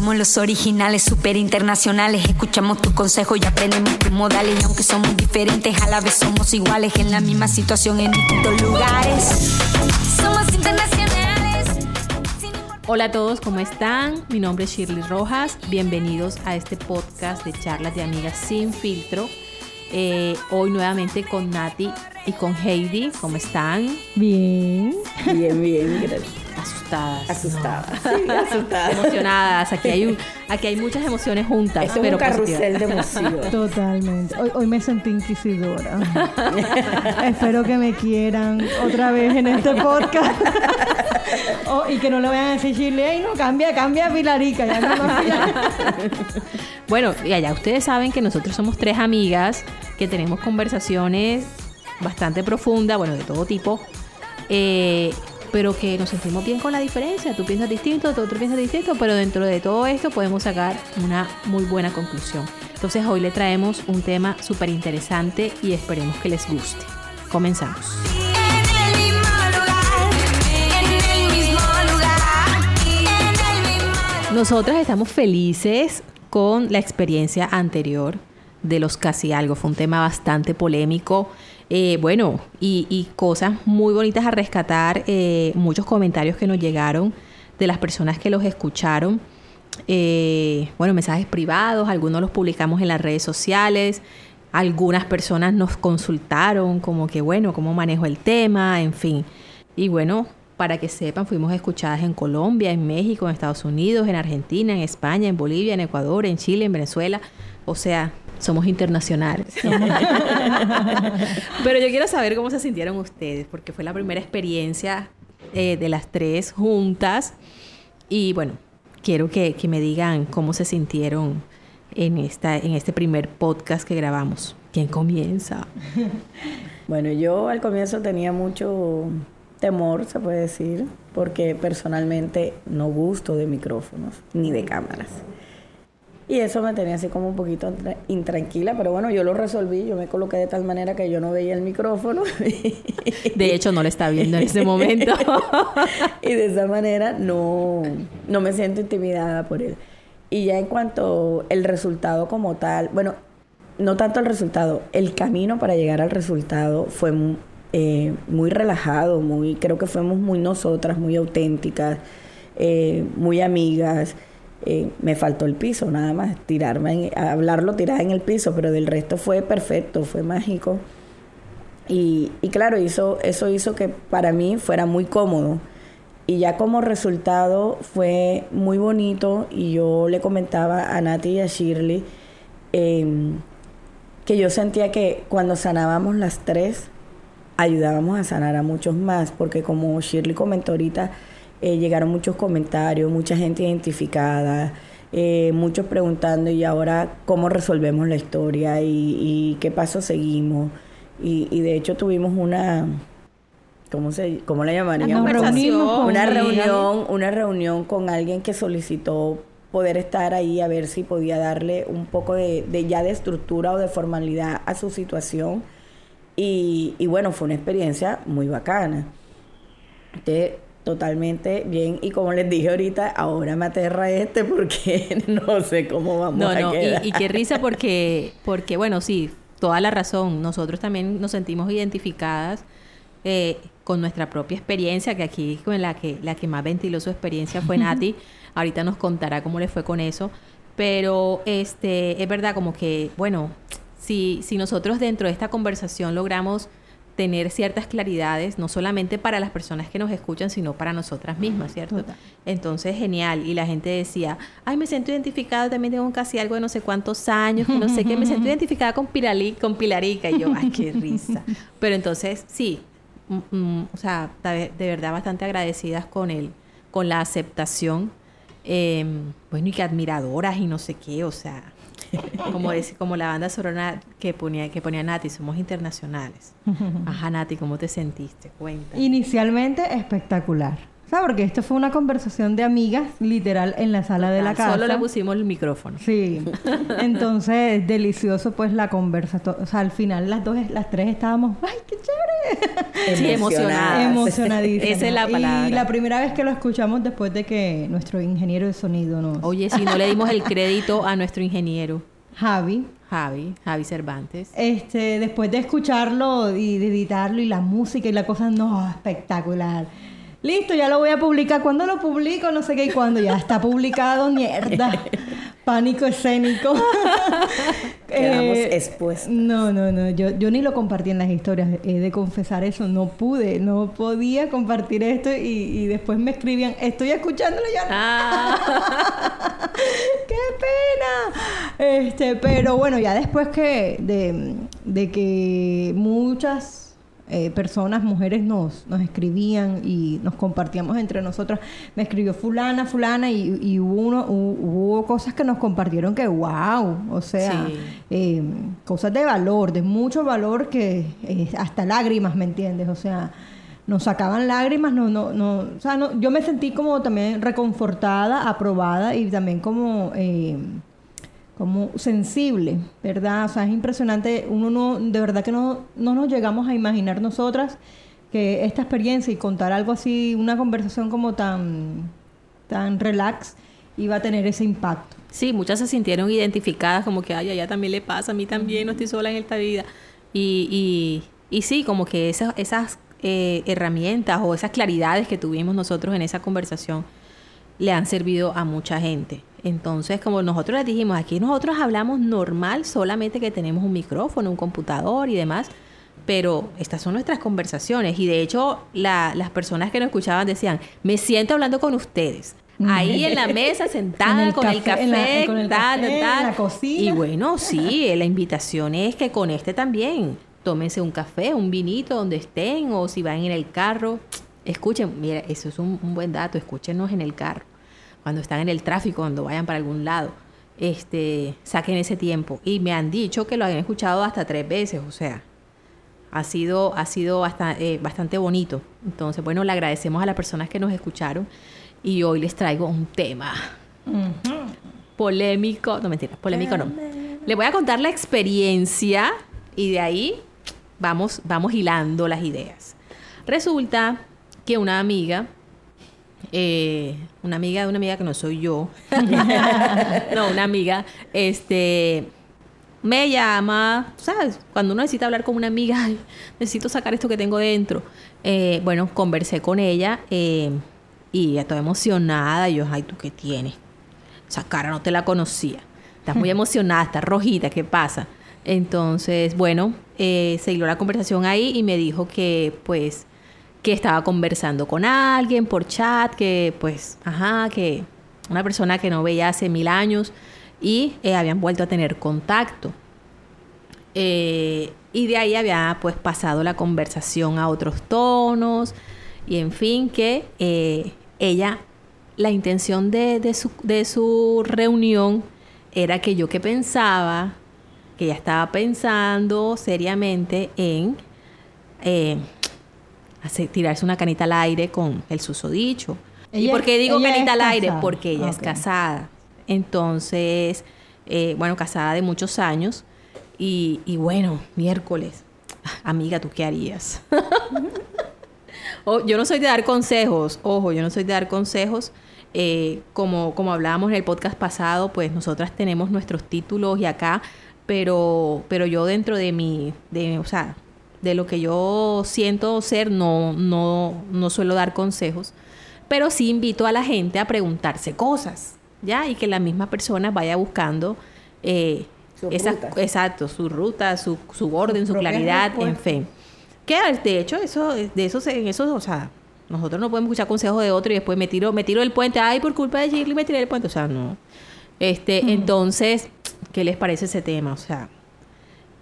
somos los originales, super internacionales. Escuchamos tus consejos y aprendemos tus modales. Y aunque somos diferentes, a la vez somos iguales. En la misma situación, en distintos lugares. Somos internacionales. Hola a todos, ¿cómo están? Mi nombre es Shirley Rojas. Bienvenidos a este podcast de charlas de amigas sin filtro. Eh, hoy nuevamente con Nati y con Heidi. ¿Cómo están? Bien. Bien, bien, gracias. Asustadas. Asustadas. Sí, asustadas. Emocionadas. Aquí hay, un- aquí hay muchas emociones juntas. Esto es pero un carrusel de emociones. Totalmente. Hoy, hoy me sentí inquisidora. Espero que me quieran otra vez en este podcast. Oh, y que no le vayan a decir "Ey, no, cambia, cambia Pilarica. Ya no más Pilarica". Bueno, y allá ustedes saben que nosotros somos tres amigas que tenemos conversaciones bastante profundas, bueno, de todo tipo, eh, pero que nos sentimos bien con la diferencia. Tú piensas distinto, tú otro piensas distinto, pero dentro de todo esto podemos sacar una muy buena conclusión. Entonces hoy le traemos un tema súper interesante y esperemos que les guste. Comenzamos. Nosotras estamos felices con la experiencia anterior de los casi algo. Fue un tema bastante polémico. Eh, bueno, y, y cosas muy bonitas a rescatar. eh, muchos comentarios que nos llegaron de las personas que los escucharon. Eh, bueno, mensajes privados, algunos los publicamos en las redes sociales. Algunas personas nos consultaron como que, bueno, cómo manejo el tema, en fin. Y bueno, para que sepan, fuimos escuchadas en Colombia, en México, en Estados Unidos, en Argentina, en España, en Bolivia, en Ecuador, en Chile, en Venezuela. O sea, somos internacionales. Pero yo quiero saber cómo se sintieron ustedes, porque fue la primera experiencia eh, de las tres juntas. Y bueno, quiero que, que me digan cómo se sintieron en, esta, en este primer podcast que grabamos. ¿Quién comienza? Bueno, yo al comienzo tenía mucho temor, se puede decir, porque personalmente no gusto de micrófonos ni de cámaras. Y eso me tenía así como un poquito intra- intranquila, pero bueno, yo lo resolví, yo me coloqué de tal manera que yo no veía el micrófono. De hecho, no lo está viendo en ese momento. y de esa manera no, no me siento intimidada por él. Y ya en cuanto el resultado como tal, bueno, no tanto el resultado, el camino para llegar al resultado fue eh, muy relajado, muy, creo que fuimos muy nosotras, muy auténticas, eh, muy amigas. Me faltó el piso, nada más, tirarme, en- hablarlo tirada en el piso, pero del resto fue perfecto, fue mágico. Y, y claro, hizo, eso hizo que para mí fuera muy cómodo. Y ya como resultado fue muy bonito y yo le comentaba a Nati y a Shirley em, que yo sentía que cuando sanábamos las tres, ayudábamos a sanar a muchos más, porque como Shirley comentó ahorita, eh, llegaron muchos comentarios, mucha gente identificada, eh, muchos preguntando y ahora cómo resolvemos la historia y, y qué paso seguimos. Y, y de hecho tuvimos una, ¿cómo, se, cómo la llamaríamos? Reunimos con una reunión, una reunión con alguien que solicitó poder estar ahí a ver si podía darle un poco de, de ya de estructura o de formalidad a su situación. Y, y bueno, fue una experiencia muy bacana. Entonces, totalmente bien. Y como les dije ahorita, ahora me aterra este porque no sé cómo vamos No, a no, quedar. y, y qué risa porque, porque, bueno, sí, toda la razón. Nosotros también nos sentimos identificadas eh, con nuestra propia experiencia, que aquí con la que, la que más ventiló su experiencia fue Nati. Ahorita nos contará cómo le fue con eso. Pero este, es verdad, como que, bueno, si, si nosotros dentro de esta conversación logramos tener ciertas claridades, no solamente para las personas que nos escuchan, sino para nosotras mismas, ¿cierto? Total. Entonces, genial. Y la gente decía, ay, me siento identificada, también tengo casi algo de no sé cuántos años, que no sé qué, me siento identificada con, Pirali, con Pilarica. Y yo, ay, qué risa. Pero entonces, sí, mm, mm, o sea, de, verdad bastante agradecidas con el, con la aceptación. eh, bueno, y que admiradoras y no sé qué, o sea, como, dice, como la banda sonora que ponía, que ponía Nati, somos internacionales. Ajá, Nati, ¿cómo te sentiste? Cuenta. Inicialmente espectacular. Sea, porque esto fue una conversación de amigas, literal, en la sala de la casa. Solo le pusimos el micrófono. Sí. Entonces, delicioso pues la conversación. O sea, al final las dos, las tres estábamos, ¡ay, qué chévere! Sí, emocionadas. Emocionadísimas. Esa es la palabra. Y la primera vez que lo escuchamos después de que nuestro ingeniero de sonido nos... Oye, si no le dimos el crédito a nuestro ingeniero, Javi. Javi, Javi Cervantes. Este, después de escucharlo y de editarlo y la música y la cosa, no, espectacular. Listo, ya lo voy a publicar. ¿Cuándo lo publico? No sé qué y cuándo. Ya está publicado, mierda. Pánico escénico. Quedamos Eh, expuestos. No, no, no. Yo, yo ni lo compartí en las historias. He de confesar eso. No pude, no podía compartir esto. Y, y después me escribían, estoy escuchándolo ya. Ah, ¡Qué pena! Este, pero bueno, ya después que de, de que muchas eh, personas, mujeres nos, nos escribían y nos compartíamos entre nosotras, me escribió fulana, fulana y, y hubo, uno, hu- hubo cosas que nos compartieron que wow, o sea, Sí. eh, cosas de valor, de mucho valor que eh, hasta lágrimas, ¿me entiendes? O sea, nos sacaban lágrimas, no, no, no, o sea, no, yo me sentí como también reconfortada, aprobada y también como, eh, como sensible, ¿verdad? O sea, es impresionante, uno no, de verdad que no, no nos llegamos a imaginar nosotras que esta experiencia y contar algo así, una conversación como tan, tan relax, iba a tener ese impacto. sí, muchas se sintieron identificadas como que, ay, a ella también le pasa, a mí también, no estoy sola en esta vida. Y, y, y sí, como que esas, esas eh, herramientas o esas claridades que tuvimos nosotros en esa conversación le han servido a mucha gente. Entonces, como nosotros les dijimos, aquí nosotros hablamos normal, solamente que tenemos un micrófono, un computador y demás, pero estas son nuestras conversaciones. Y de hecho, la- las personas que nos escuchaban decían, me siento hablando con ustedes. Ahí en la mesa, sentada, con el café, la- con el café, la cocina. Y bueno, sí, la invitación es que con este también, tómense un café, un vinito donde estén, o si van en el carro, escuchen, mira, eso es un, un buen dato, escúchenos en el carro, cuando están en el tráfico, cuando vayan para algún lado, este, saquen ese tiempo. Y me han dicho que lo han escuchado hasta tres veces, o sea, ha sido, ha sido basta- eh, bastante bonito. Entonces, bueno, le agradecemos a las personas que nos escucharon y hoy les traigo un tema polémico, no mentira, polémico no. Le voy a contar la experiencia y de ahí vamos, vamos hilando las ideas. Resulta que una amiga, eh, una amiga de una amiga que no soy yo, no, una amiga, este, me llama, ¿sabes? Cuando uno necesita hablar con una amiga, "Ay, necesito sacar esto que tengo dentro. Eh, bueno, conversé con ella eh, y ella toda emocionada. Y yo, ay, ¿tú qué tienes? Esa cara no te la conocía. Estás muy emocionada, estás rojita, ¿qué pasa? Entonces, bueno, eh, la conversación ahí y me dijo que, pues, que estaba conversando con alguien por chat, que, pues, ajá, que una persona que no veía hace mil años y eh, habían vuelto a tener contacto. Eh, y de ahí había pues pasado la conversación a otros tonos y en fin que eh, ella, la intención de, de su, de su reunión era que yo que pensaba, que ella estaba pensando seriamente en hacer, tirarse una canita al aire con el susodicho. ¿Y por qué digo canita al aire? Porque ella es casada. Entonces, eh, bueno, casada de muchos años. Y, y bueno, miércoles. Amiga, ¿tú qué harías? O- yo no soy de dar consejos, ojo, yo no soy de dar consejos. Eh, como, como hablábamos en el podcast pasado, pues nosotras tenemos nuestros títulos y acá, pero, pero yo dentro de mi, de, o sea, de lo que yo siento ser, no, no, no suelo dar consejos, pero sí invito a la gente a preguntarse cosas, ¿ya? Y que la misma persona vaya buscando eh, Su esas, ruta. exacto, su ruta, su, su orden, su claridad, en fin. Que de hecho, eso, de eso, en eso, o sea, nosotros no podemos escuchar consejos de otro y después me tiro, me tiro del puente, ay, por culpa de Shirley me tiré del puente, o sea, no. Este, entonces, ¿qué les parece ese tema? O sea,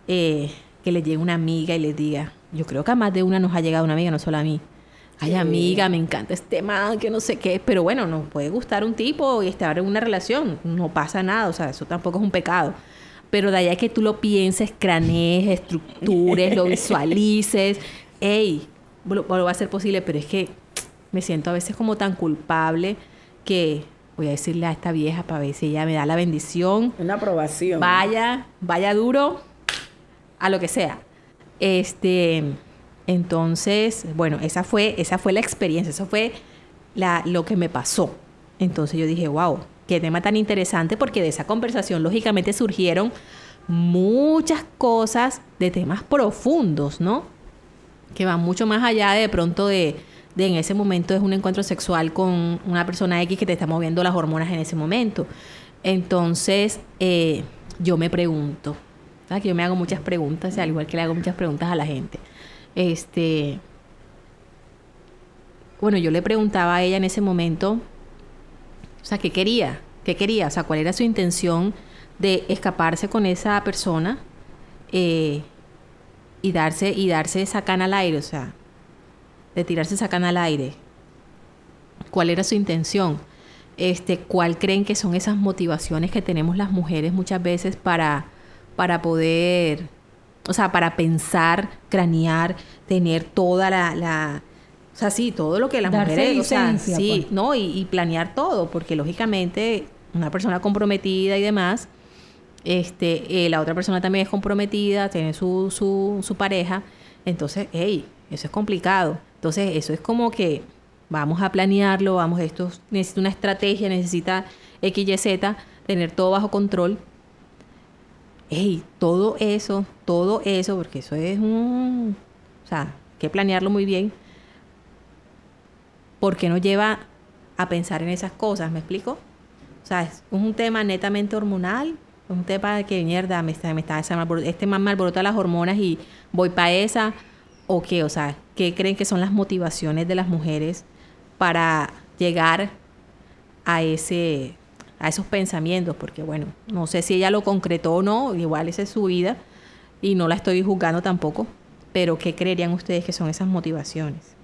eh, que les llegue una amiga y les diga, yo creo que a más de una nos ha llegado una amiga, no solo a mí. Ay, Sí. amiga, me encanta este man, que no sé qué, pero bueno, nos puede gustar un tipo y estar en una relación, no pasa nada, o sea, eso tampoco es un pecado. Pero de allá que tú lo pienses, cranees, estructures, lo visualices, ey, lo, lo va a ser posible, pero es que me siento a veces como tan culpable que voy a decirle a esta vieja para ver si ella me da la bendición. Una aprobación. Vaya, vaya duro, a lo que sea. Este, entonces, bueno, esa fue, esa fue la experiencia, eso fue la, lo que me pasó. Entonces yo dije, wow, qué tema tan interesante, porque de esa conversación lógicamente surgieron muchas cosas de temas profundos, ¿no? Que van mucho más allá de, pronto de, de en ese momento es un encuentro sexual con una persona X que te está moviendo las hormonas en ese momento. Entonces, eh, yo me pregunto, que yo me hago muchas preguntas, al igual que le hago muchas preguntas a la gente. Este, bueno, yo le preguntaba a ella en ese momento, o sea, ¿qué quería? ¿Qué quería? O sea, ¿cuál era su intención de escaparse con esa persona eh, y darse y darse esa cana al aire? O sea, de tirarse esa cana al aire. ¿Cuál era su intención? Este, ¿Cuál creen que son esas motivaciones que tenemos las mujeres muchas veces para, para poder, o sea, para pensar, cranear, tener toda la, la o sea, sí, todo lo que las Darse mujeres, o sea, licencia, sí, pues. no, y, y planear todo, porque lógicamente una persona comprometida y demás, este, eh, la otra persona también es comprometida, tiene su, su, su pareja, entonces, hey, eso es complicado. Entonces, eso es como que vamos a planearlo, vamos, esto necesita una estrategia, necesita X, Y, Z, tener todo bajo control. Hey, todo eso, todo eso, porque eso es un, o sea, hay que planearlo muy bien, porque nos lleva a pensar en esas cosas, ¿me explico? O sea, es un tema netamente hormonal, un tema de que mierda, me está, me está, este más me alborota las hormonas y voy para esa, o qué, o sea, ¿qué creen que son las motivaciones de las mujeres para llegar a ese a esos pensamientos? Porque bueno, no sé si ella lo concretó o no, igual esa es su vida y no la estoy juzgando tampoco, pero ¿qué creerían ustedes que son esas motivaciones?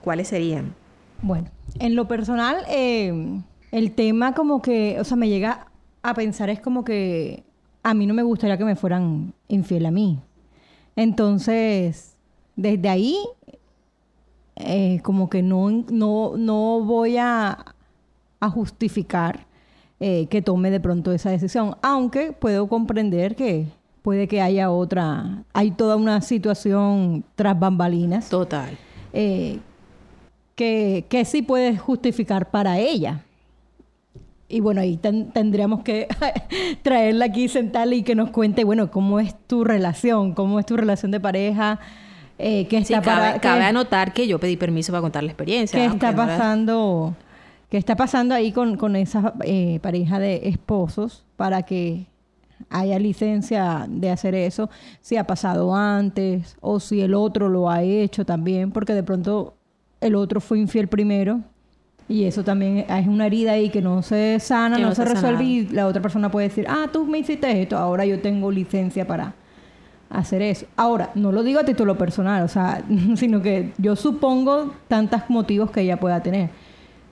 ¿Cuáles serían? Bueno, en lo personal, eh, el tema como que, o sea, me llega a pensar es como que a mí no me gustaría que me fueran infiel a mí. Entonces, desde ahí, eh, como que no, no, no voy a, a justificar eh, que tome de pronto esa decisión, aunque puedo comprender que puede que haya otra, hay toda una situación tras bambalinas Total. eh, que, que sí puede justificar para ella. Y bueno, ahí ten- tendríamos que traerla aquí, sentarla y que nos cuente, bueno, cómo es tu relación, cómo es tu relación de pareja, eh, qué Sí, está, cabe, para- cabe qué- anotar que yo pedí permiso para contar la experiencia. qué está no pasando, qué está pasando ahí con, con esa eh, pareja de esposos para que haya licencia de hacer eso, si ha pasado antes o si el otro lo ha hecho también, porque de pronto el otro fue infiel primero y eso también es una herida ahí que no se sana, Que no, se resuelve y la otra persona puede decir, ah, tú me hiciste esto, ahora yo tengo licencia para hacer eso. Ahora, no lo digo a título personal, o sea, sino que yo supongo tantos motivos que ella pueda tener.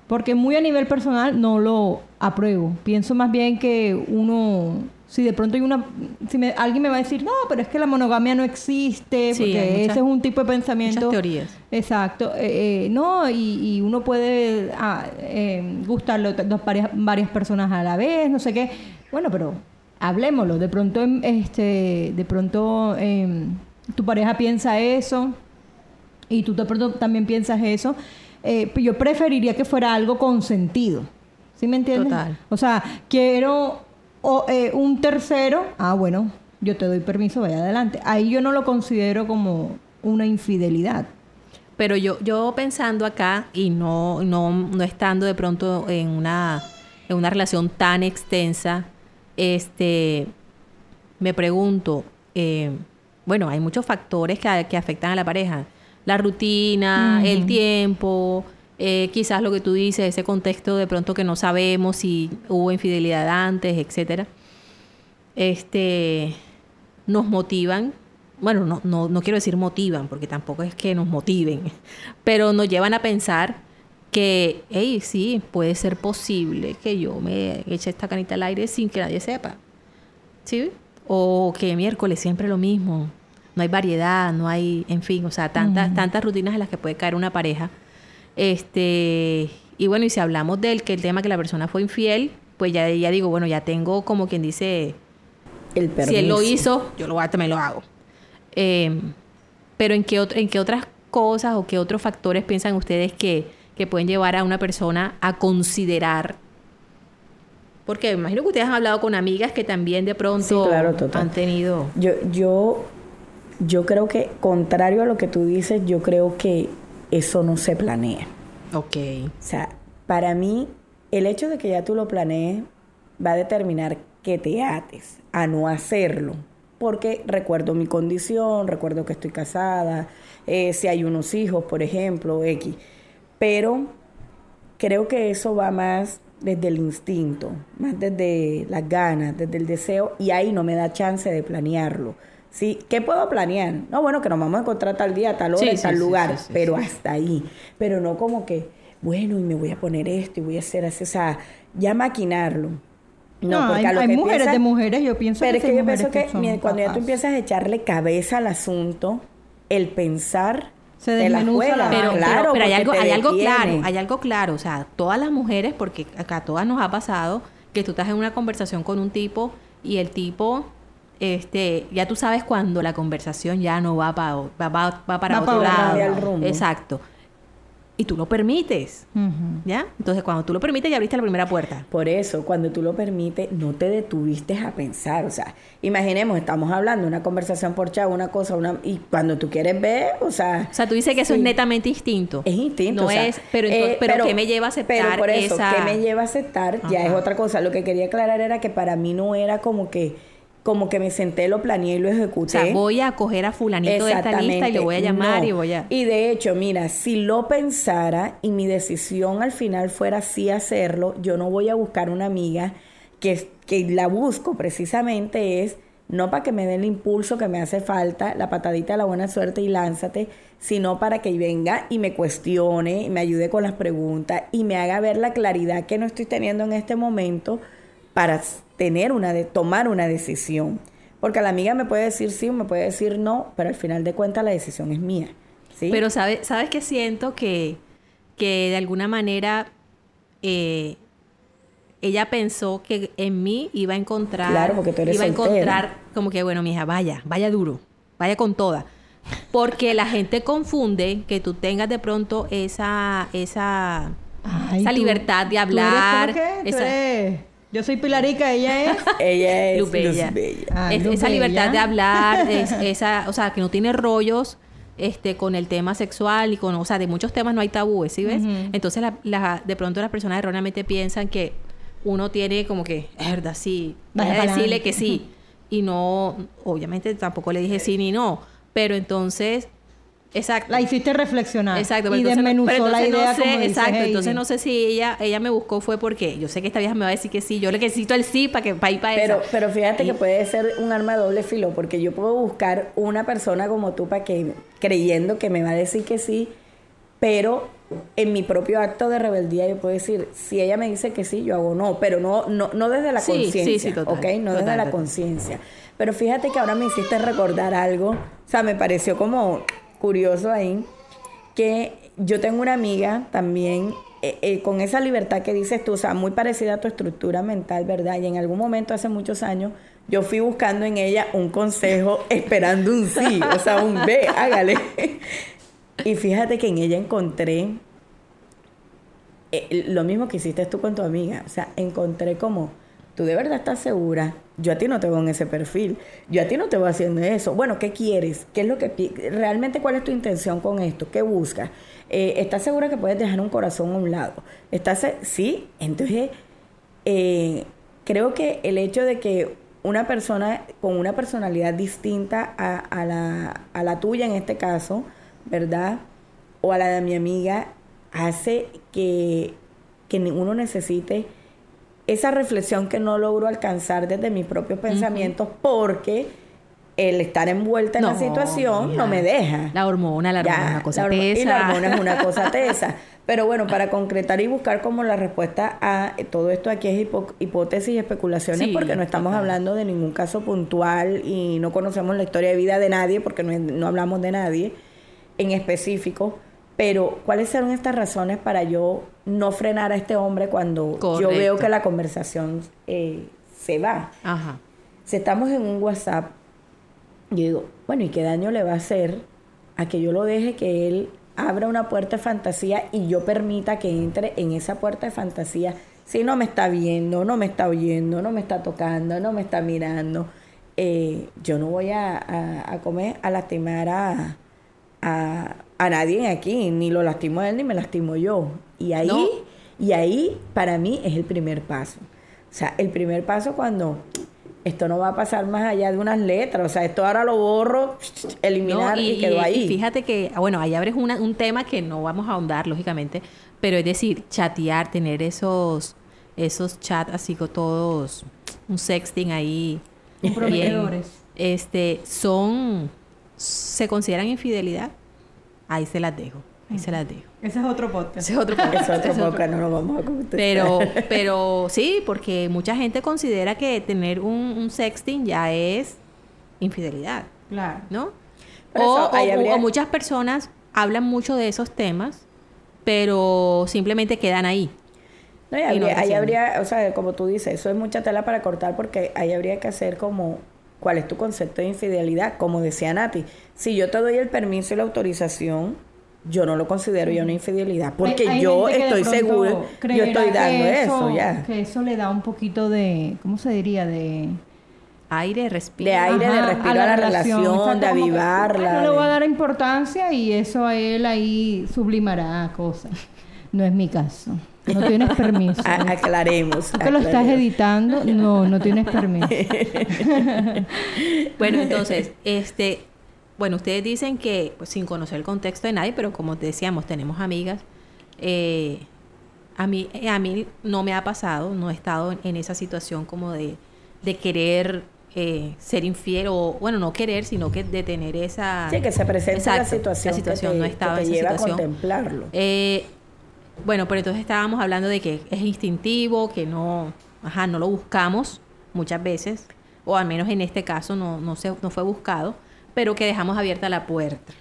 Porque muy a nivel personal no lo apruebo. Pienso más bien que uno, si de pronto hay una, si me- alguien me va a decir, no, pero es que la monogamia no existe, Sí, porque muchas- ese es un tipo de pensamiento. muchas teorías. Exacto. Eh, eh, no, y, y uno puede ah, eh, gustarle dos, varias, varias personas a la vez, no sé qué. Bueno, pero hablemoslo. De pronto, em, este, de pronto em, tu pareja piensa eso y tú de pronto también piensas eso. Eh, yo preferiría que fuera algo consentido. ¿Sí me entiendes? Total. O sea, quiero o, eh, un tercero. Ah, bueno, yo te doy permiso, vaya adelante. Ahí yo no lo considero como una infidelidad. Pero yo, yo pensando acá y no, no, no estando de pronto en una, en una relación tan extensa, este, me pregunto, eh, bueno, hay muchos factores que, que afectan a la pareja. La rutina, el tiempo, eh, quizás lo que tú dices, ese contexto de pronto que no sabemos si hubo infidelidad antes, etcétera. Este, nos motivan, bueno, no, no, no quiero decir motivan, porque tampoco es que nos motiven, pero nos llevan a pensar que, hey, sí, puede ser posible que yo me eche esta canita al aire sin que nadie sepa. ¿Sí? O que miércoles siempre lo mismo. No hay variedad, no hay, en fin, o sea, tantas, tantas rutinas en las que puede caer una pareja Este, y bueno, y si hablamos del que el tema que la persona fue infiel, pues ya, ya digo, bueno, ya tengo como quien dice, El si él lo permiso. hizo, yo lo también lo hago. Eh, pero ¿en qué, ot- ¿en qué otras cosas o qué otros factores piensan ustedes que, que pueden llevar a una persona a considerar? Porque me imagino que ustedes han hablado con amigas que también de pronto Sí, claro, total. han tenido... Yo, yo, yo creo que, contrario a lo que tú dices, yo creo que eso no se planea. Ok. O sea, para mí, el hecho de que ya tú lo planees va a determinar que te ates a no hacerlo. Porque recuerdo mi condición, recuerdo que estoy casada, eh, si hay unos hijos, por ejemplo, X. Pero creo que eso va más desde el instinto, más desde las ganas, desde el deseo, y ahí no me da chance de planearlo. ¿Sí? ¿Qué puedo planear? No, bueno, que nos vamos a encontrar tal día, tal hora, Sí, en tal sí, lugar, sí, sí, pero sí. hasta ahí. Pero no como que, bueno, y me voy a poner esto y voy a hacer así, o sea, ya maquinarlo. No, No, porque hay- a lo hay que mujeres empieza- de mujeres, yo pienso Pero que es que yo pienso que, cuando ya tú empiezas a echarle cabeza al asunto, el pensar Se desmenuza la Pero, claro, pero hay algo, hay algo claro, hay algo claro. O sea, todas las mujeres, porque acá a todas nos ha pasado, que tú estás en una conversación con un tipo y el tipo, este, ya tú sabes cuando la conversación ya no va, pa- va, va- va para Va otro lado. rumbo. Exacto. Y tú lo permites. ¿ya? Entonces, cuando tú lo permites, ya abriste la primera puerta. Por eso, cuando tú lo permites, no te detuviste a pensar. O sea, imaginemos, estamos hablando una conversación por chat, una cosa, una y cuando tú quieres ver, o sea, O sea, tú dices que eso es netamente instinto. es instinto. No o sea, es, pero, entonces, eh, pero, ¿qué me lleva a aceptar Pero por eso, esa... ¿qué me lleva a aceptar? Ya es otra cosa. Lo que quería aclarar era que para mí no era como que, como que me senté, lo planeé y lo O ejecuté. sea, voy a coger a fulanito de esta lista y le voy a llamar No. y voy a... Y de hecho, mira, si lo pensara y mi decisión al final fuera sí hacerlo, yo no voy a buscar una amiga que, que la busco precisamente es no para que me dé el impulso que me hace falta, la patadita de la buena suerte y lánzate, sino para que venga y me cuestione, y me ayude con las preguntas y me haga ver la claridad que no estoy teniendo en este momento para tener una de tomar una decisión. Porque la amiga me puede decir sí o me puede decir no, pero al final de cuentas la decisión es mía. ¿sí? Pero sabe, sabes que siento que, que de alguna manera eh, ella pensó que en mí iba a encontrar, Claro, porque tú eres iba a soltera. encontrar como que bueno, mija, vaya, vaya duro, vaya con toda. Porque la gente confunde que tú tengas de pronto esa, esa, Ay, esa tú- libertad de ¿tú eres hablar, cómo que? Tú esa- eres- Yo soy Pilarica, ella es... ella es Luz Bella. Luz Bella. Ah, Es- Luz esa libertad de hablar, es- esa, o sea, que no tiene rollos este, con el tema sexual y con, o sea, de muchos temas no hay tabúes, ¿sí ves? Entonces, la, la- de pronto las personas erróneamente piensan que uno tiene como que, es verdad, sí, a decirle que sí. Y no, obviamente tampoco le dije sí ni no, pero entonces, exacto. La hiciste reflexionar. Exacto, y pero entonces, no- desmenuzó pero la idea no sé, como exacto, entonces no sé si ella ella me buscó fue porque yo sé que esta vieja me va a decir que sí, yo le necesito el sí para que para ir para Pero, esa. pero fíjate Y- que puede ser un arma de doble filo, porque yo puedo buscar una persona como tú para que, creyendo que me va a decir que sí, pero en mi propio acto de rebeldía yo puedo decir, si ella me dice que sí, yo hago no, pero no, no, no desde la Sí, sí, conciencia, sí, total, ¿ok? No total, desde la conciencia. Pero fíjate que ahora me hiciste recordar algo, o sea, me pareció como curioso ahí, que yo tengo una amiga también eh, eh, con esa libertad que dices tú, o sea, muy parecida a tu estructura mental, ¿verdad? Y en algún momento, hace muchos años, yo fui buscando en ella un consejo esperando un sí, o sea, un ve, hágale. Y fíjate que en ella encontré eh, lo mismo que hiciste tú con tu amiga, o sea, encontré como, tú de verdad estás segura, yo a ti no te veo en ese perfil, yo a ti no te voy haciendo eso. Bueno, ¿qué quieres? ¿Qué es lo que realmente cuál es tu intención con esto? ¿Qué buscas? Eh, ¿Estás segura que puedes dejar un corazón a un lado? ¿Estás sí? Entonces, eh, creo que el hecho de que una persona con una personalidad distinta a, a la, a la tuya en este caso, ¿verdad? O a la de mi amiga, hace que, que uno necesite esa reflexión que no logro alcanzar desde mis propios pensamientos porque el estar envuelta en la situación no me deja. La hormona, la hormona Ya, es una cosa la hormo- Y tesa. la hormona es una cosa tesa. Pero bueno, para concretar y buscar como la respuesta a todo esto aquí es hipo- hipótesis y especulaciones Sí, porque no estamos total. hablando de ningún caso puntual y no conocemos la historia de vida de nadie porque no, no hablamos de nadie en específico. Pero, ¿cuáles son estas razones para yo no frenar a este hombre cuando yo veo que la conversación eh, se va? Ajá. Si estamos en un WhatsApp, yo digo, bueno, ¿y qué daño le va a hacer a que yo lo deje que él abra una puerta de fantasía y yo permita que entre en esa puerta de fantasía? Si no me está viendo, no me está oyendo, no me está tocando, no me está mirando, eh, yo no voy a, a- a comer, a lastimar a, a, a nadie aquí, ni lo lastimo a él ni me lastimo yo. Y ahí, No. y ahí para mí es el primer paso. O sea, el primer paso cuando esto no va a pasar más allá de unas letras. O sea, esto ahora lo borro, eliminar No, y, quedó ahí. y fíjate que, ah, bueno, ahí abres una- un tema que no vamos a ahondar, lógicamente, pero es decir, chatear, tener esos, esos chats así con todos, un sexting ahí. bien, Comprometedores. este, son, ¿se consideran infidelidad? Ahí se las dejo, ahí se las dejo. Ese es otro podcast. Ese es otro podcast, es otro ese es otro podcast, no lo vamos a contestar. pero, pero sí, porque mucha gente considera que tener un, un sexting ya es infidelidad, Claro. ¿no? Por O, eso, ahí o- habría- o muchas personas hablan mucho de esos temas, pero simplemente quedan ahí. No, y Y no habría, ahí habría, o sea, como tú dices, eso es mucha tela para cortar porque ahí habría que hacer como cuál es tu concepto de infidelidad, como decía Nati. Si yo te doy el permiso y la autorización, yo no lo considero ya una infidelidad, porque Hay- hay yo de estoy seguro, yo estoy dando eso, ya. Que eso le da un poquito de, ¿cómo se diría? De... Aire, respiro. De aire, de respiro a la relación, de Exacto, como que, avivarla, "Ay, No le voy a de- dar importancia y eso a él ahí sublimará cosas. No es mi caso. No tienes permiso. A- aclaremos. Tú que lo estás editando, no, no tienes permiso. Bueno, entonces, este, bueno, ustedes dicen que pues, sin conocer el contexto de nadie, pero como te decíamos, tenemos amigas. eh, a mí, eh, a mí no me ha pasado, no he estado en, en esa situación como de, de querer eh, ser infiel o, bueno, no querer, sino que de tener esa... Sí, que se presente la situación, la situación, que te, no he estado que te en esa lleva situación. a contemplarlo. Eh, bueno, pero entonces estábamos hablando de que es instintivo, que no, ajá, no lo buscamos muchas veces, o al menos en este caso no, no, se, no fue buscado, pero que dejamos abierta la puerta.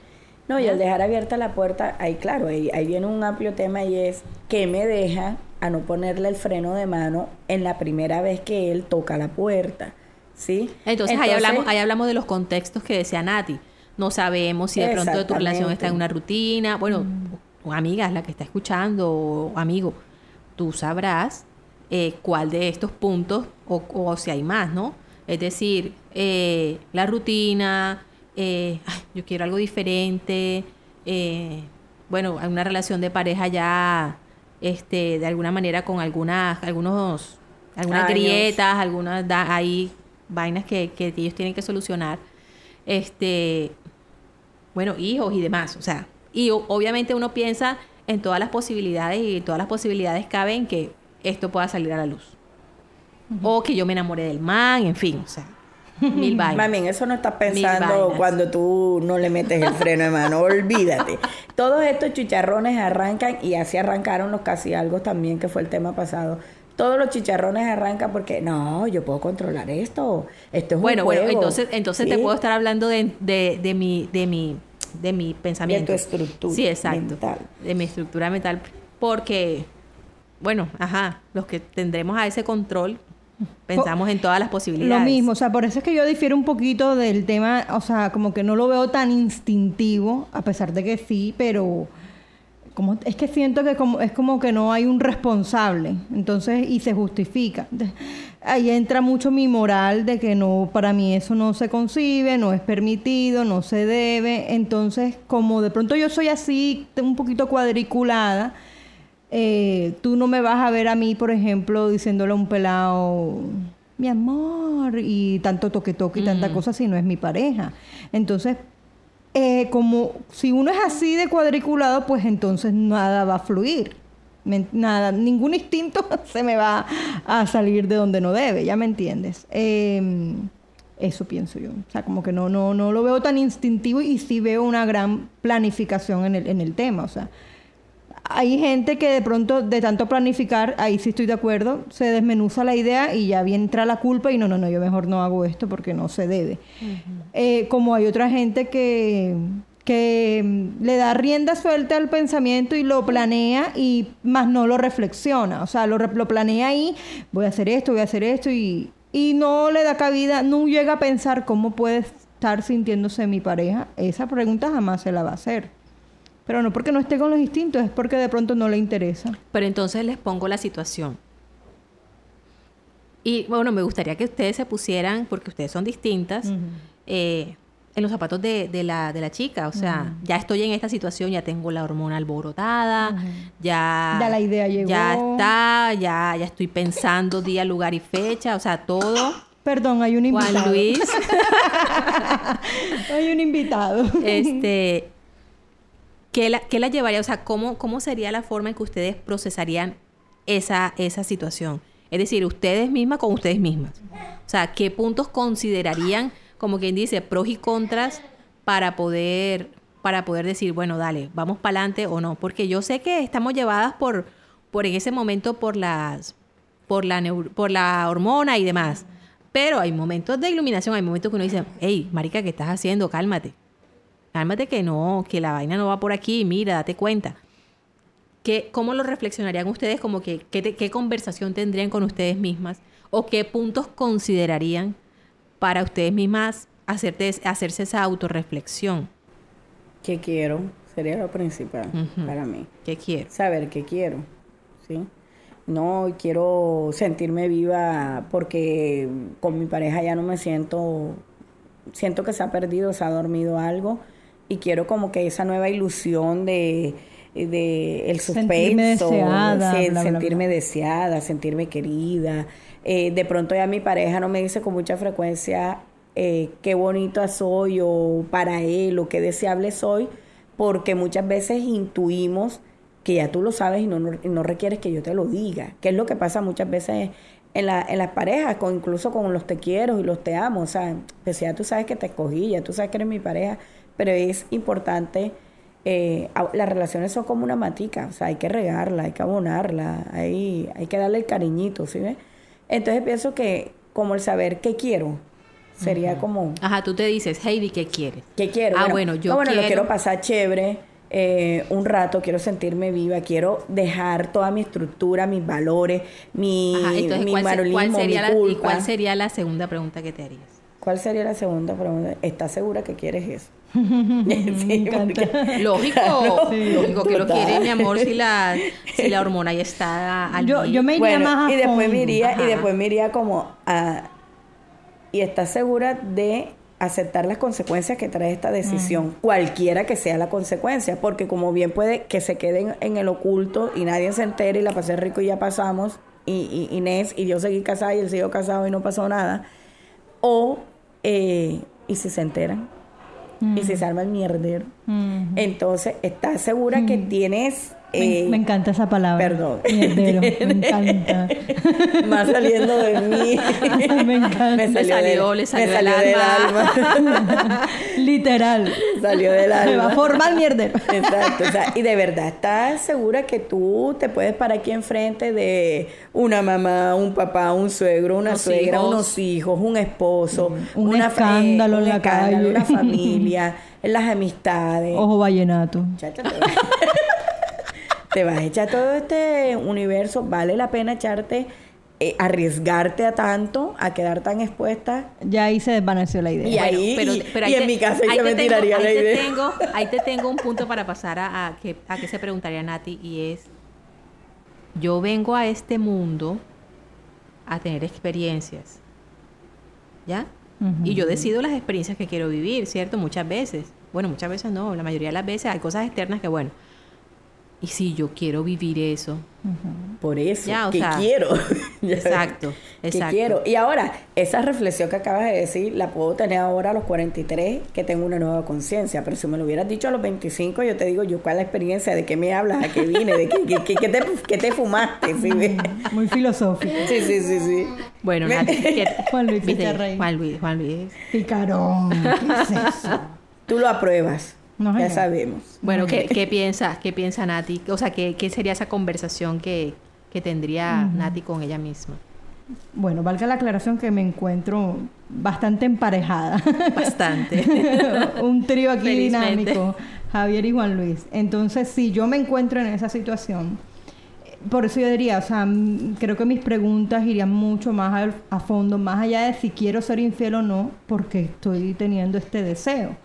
No, y al dejar abierta la puerta, ahí claro, ahí, ahí viene un amplio tema y es que me deja a no ponerle el freno de mano en la primera vez que él toca la puerta, ¿sí? Entonces, ahí, hablamos, ahí hablamos de los contextos que decía Nati. No sabemos si de pronto tu relación está en una rutina. Bueno, o amigas, la que está escuchando, o amigo, tú sabrás eh, cuál de estos puntos, o, o si hay más, ¿no? Es decir, eh, la rutina, eh, ay, yo quiero algo diferente, bueno, una relación de pareja ya, este, de alguna manera con algunas, algunos, algunas Años. grietas, algunas, da- hay vainas que, que ellos tienen que solucionar, este, bueno, hijos y demás, o sea, y obviamente uno piensa en todas las posibilidades y todas las posibilidades caben que esto pueda salir a la luz. O que yo me enamore del man, en fin, o sea, mil vainas. Mami, eso no estás pensando cuando tú no le metes el freno de mano, olvídate. Todos estos chicharrones arrancan y así arrancaron los casi algo también, que fue el tema pasado. Todos los chicharrones arrancan porque no, yo puedo controlar esto. Esto es Bueno, un bueno, juego. entonces, entonces te puedo estar hablando de, de, de mi, de mi, de mi pensamiento. De tu estructura Sí, exacto. mental. De mi estructura mental. Porque, bueno, ajá, los que tendremos a ese control, pensamos en todas las posibilidades. Lo mismo, o sea, por eso es que yo difiero un poquito del tema, o sea, como que no lo veo tan instintivo, a pesar de que sí, pero como es que siento que como es como que no hay un responsable, entonces y se justifica. Ahí entra mucho mi moral de que no, para mí eso no se concibe, no es permitido, no se debe. Entonces, como de pronto yo soy así, un poquito cuadriculada, eh, tú no me vas a ver a mí, por ejemplo, diciéndole a un pelado, mi amor, y tanto toque toque y tanta cosa si no es mi pareja. Entonces, eh, como si uno es así de cuadriculado, pues entonces nada va a fluir. Nada, ningún instinto se me va a salir de donde no debe, ya me entiendes. Eh, eso pienso yo. O sea, como que no, no, no lo veo tan instintivo y sí veo una gran planificación en el, en el tema. O sea, hay gente que de pronto, de tanto planificar, ahí sí estoy de acuerdo, se desmenuza la idea y ya bien entra la culpa y no, no, no, yo mejor no hago esto porque no se debe. Eh, como hay otra gente que, que mm, le da rienda suelta al pensamiento y lo planea y más no lo reflexiona. O sea, lo, lo planea ahí, voy a hacer esto, voy a hacer esto y, y no le da cabida, no llega a pensar cómo puede estar sintiéndose mi pareja. Esa pregunta jamás se la va a hacer. Pero no porque no esté con los instintos, es porque de pronto no le interesa. Pero entonces les pongo la situación. Y bueno, me gustaría que ustedes se pusieran, porque ustedes son distintas, eh, en los zapatos de, de la, de la chica. O sea, ya estoy en esta situación, ya tengo la hormona alborotada, ya... Ya la idea llegó. Ya está, ya, ya estoy pensando día, lugar y fecha, o sea, todo. Perdón, hay un invitado. Juan Luis, hay un invitado. este, ¿qué la, llevaría? O sea, ¿cómo, ¿cómo sería la forma en que ustedes procesarían esa, esa situación? Es decir, ustedes mismas con ustedes mismas. O sea, ¿qué puntos considerarían, como quien dice, pros y contras para poder, para poder decir, bueno, dale, vamos para adelante o no? Porque yo sé que estamos llevadas por, por en ese momento por las, por la, neur- por la hormona y demás. Pero hay momentos de iluminación, hay momentos que uno dice, hey, marica, ¿qué estás haciendo? Cálmate. Cálmate que no, que la vaina no va por aquí, mira, date cuenta. ¿Qué, ¿Cómo lo reflexionarían ustedes? Como que, ¿qué, te- ¿Qué conversación tendrían con ustedes mismas? ¿O qué puntos considerarían para ustedes mismas hacerte, hacerse esa autorreflexión? ¿Qué quiero? Sería lo principal para mí. ¿Qué quiero? Saber qué quiero, ¿sí? No quiero sentirme viva porque con mi pareja ya no me siento, siento que se ha perdido, se ha dormido algo y quiero como que esa nueva ilusión de, de el suspenso, Sentirme deseada, bla, sentirme bla. deseada, sentirme querida. Eh, de pronto ya mi pareja no me dice con mucha frecuencia eh, qué bonita soy o para él o qué deseable soy, porque muchas veces intuimos que ya tú lo sabes y no, no, no requieres que yo te lo diga, que es lo que pasa muchas veces en, la, en las parejas, con, incluso con los te quiero y los te amo, o sea, pues ya tú sabes que te escogí, ya tú sabes que eres mi pareja, pero es importante, eh, las relaciones son como una matica, o sea, hay que regarla, hay que abonarla, hay, hay que darle el cariñito, ¿sí ves? Entonces pienso que como el saber qué quiero, sería como... Ajá, tú te dices, Heidi, ¿qué quieres? ¿Qué quiero? Ah, bueno, yo no, bueno, lo quiero- pasar chévere eh, un rato, quiero sentirme viva, quiero dejar toda mi estructura, mis valores, mi, Ajá, entonces, mi ¿cuál, marolismo, cuál sería mi la, ¿y cuál sería la segunda pregunta que te harías? ¿Cuál sería la segunda pregunta? ¿Estás segura que quieres eso? Sí, porque- Lógico, Sí. lógico que lo quiere, mi amor, si la, si la hormona ya está al Yo, yo me iría Bueno, más a y después me iría, Ajá. y después me iría como a... ¿Y estás segura de aceptar las consecuencias que trae esta decisión? Cualquiera que sea la consecuencia, porque como bien puede que se queden en el oculto y nadie se entere y la pasé rico y ya pasamos, y, y Inés y yo seguí casada y él siguió casado y no pasó nada. O, eh, ¿y si se enteran? ¿Y si se arma el mierdero? Mm. Entonces, ¿estás segura que tienes... Me, eh, me encanta esa palabra. perdón. Mierdero. Me encanta. más saliendo de mí. Me encanta. Me salió, del- le salió me del del alma. alma. Literal. salió del alma. Me va a formar mierdero. Exacto, o sea, y de verdad, ¿estás segura que tú te puedes parar aquí enfrente de una mamá, un papá, un suegro, una Unos suegra, hijos. unos hijos, un esposo, Un una escándalo en un la escándalo, calle. una familia, en las amistades? Ojo vallenato. Chacha, te, vas, a echar todo este universo, vale la pena echarte, eh, arriesgarte a tanto, a quedar tan expuesta. Ya ahí se desvaneció la idea. Y ahí- y en mi casa ahí se te me tiraría ahí la te idea. Tengo, ahí te tengo un punto para pasar a, a que, a que se preguntaría Nati y es, yo vengo a este mundo a tener experiencias, ¿ya? Y yo decido las experiencias que quiero vivir, ¿cierto? Muchas veces. Bueno, muchas veces no, la mayoría de las veces hay cosas externas que, bueno, y si yo quiero vivir eso, Por eso, Ya, que sea, quiero. Ves, exacto, que exacto. quiero. Y ahora, esa reflexión que acabas de decir, la puedo tener ahora a los 43, que tengo una nueva conciencia. Pero si me lo hubieras dicho a los 25, yo te digo, yo, ¿cuál es la experiencia? ¿De qué me hablas? ¿A qué vine? ¿De qué, qué- qué- qué te, qué te fumaste? ¿Sí, ves? Muy filosófico. sí, sí, sí, sí. Bueno, Me- Nati, ¿qué- Juan Luis. Juan Luis, Juan Luis. Picarón. ¿Qué es eso? Tú lo apruebas. No, ya señor. sabemos. Bueno, ¿qué, qué piensa? ¿Qué piensa Nati? O sea, ¿qué, qué sería esa conversación que, que tendría Nati con ella misma? bueno, valga la aclaración que me encuentro bastante emparejada. Bastante. Un trío aquí Felizmente. dinámico, Javier y Juan Luis. Entonces, si yo me encuentro en esa situación, por eso yo diría, o sea, mm, creo que mis preguntas irían mucho más al- a, fondo, más allá de si quiero ser infiel o no, porque estoy teniendo este deseo.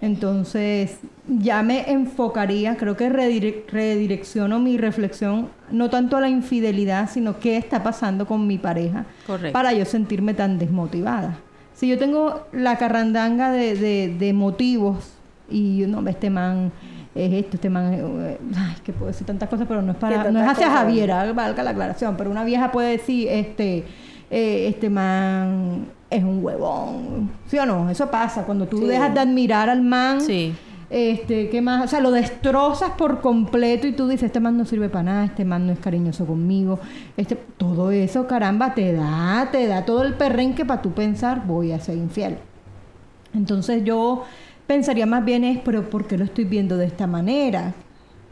Entonces, ya me enfocaría, creo que redire- redirecciono mi reflexión no tanto a la infidelidad, sino qué está pasando con mi pareja Correcto. para yo sentirme tan desmotivada. Si yo tengo la carrandanga de, de, de motivos y no, este man es esto, este man, eh, ay, que puedo decir tantas cosas, pero no es para, no es hacia cosas. Javier, ah, valga la aclaración, pero una vieja puede decir, este, eh, este man es un huevón, ¿sí o no? Eso pasa cuando tú Sí. dejas de admirar al man. Sí. Este, ¿qué más? O sea, lo destrozas por completo y tú dices, este man no sirve para nada, este man no es cariñoso conmigo, este, todo eso, caramba, te da, te da todo el perrenque para tú pensar, voy a ser infiel. Entonces yo pensaría más bien es, pero ¿por qué lo estoy viendo de esta manera?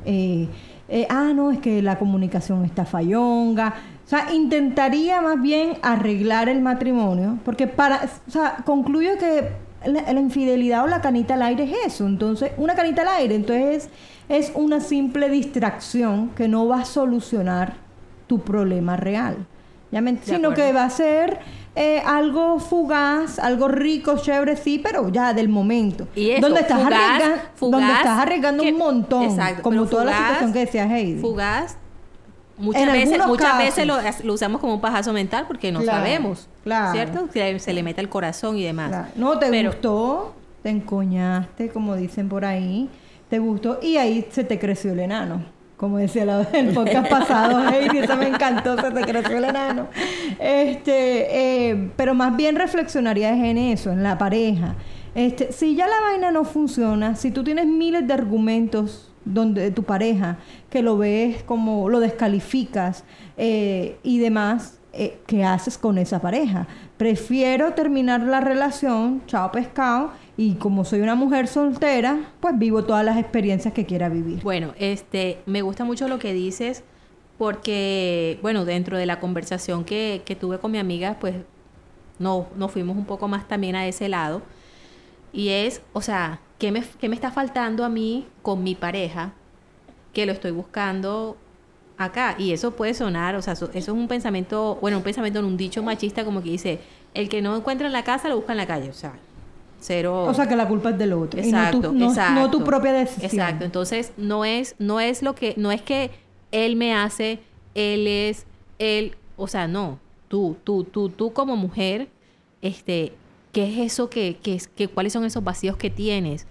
Eh, eh, ah, no, es que la comunicación está fallonga. O sea, intentaría más bien arreglar el matrimonio, porque para, o sea, concluyo que la, la infidelidad o la canita al aire es eso. Entonces, una canita al aire, entonces es una simple distracción que no va a solucionar tu problema real. ¿Ya me ent- De sino que va a ser eh, algo fugaz, algo rico, chévere, sí, pero ya del momento. Y eso, donde estás, fugaz, arriesgan- donde fugaz, estás arriesgando que- un montón, Exacto, como toda la fugaz- situación que decía Heidi. Fugaz. Muchas En veces, muchas veces lo, lo usamos como un pajazo mental porque no Claro, sabemos. claro. ¿Cierto? Que se le mete el corazón y demás. Claro. No, te Pero- gustó, te encoñaste, como dicen por ahí, te gustó y ahí se te creció el enano. Como decía la, el podcast pasado, Heidi, eso me encantó, se te creció el enano. Este, eh, pero más bien reflexionaría es en eso, en la pareja. Este, si ya la vaina no funciona, si tú tienes miles de argumentos donde de tu pareja que lo ves como lo descalificas eh, y demás, eh, ¿qué haces con esa pareja? Prefiero terminar la relación, chao pescado, y como soy una mujer soltera, pues vivo todas las experiencias que quiera vivir. Bueno, este, me gusta mucho lo que dices porque, bueno, dentro de la conversación que, que tuve con mi amiga, pues no, nos fuimos un poco más también a ese lado. Y es, o sea, ¿qué me, qué me está faltando a mí con mi pareja que lo estoy buscando acá? Y eso puede sonar, o sea, eso, eso es un pensamiento, bueno, un pensamiento en un dicho machista como que dice, el que no encuentra en la casa lo busca en la calle, o sea, cero... O sea que la culpa es del otro. Exacto, y no tu, no- exacto. no tu propia decisión. Exacto. Entonces, no es, no es lo que, no es que él me hace, él es, él, o sea, no. Tú, tú, tú, tú como mujer, este, ¿qué es eso que, que, que cuáles son esos vacíos que tienes?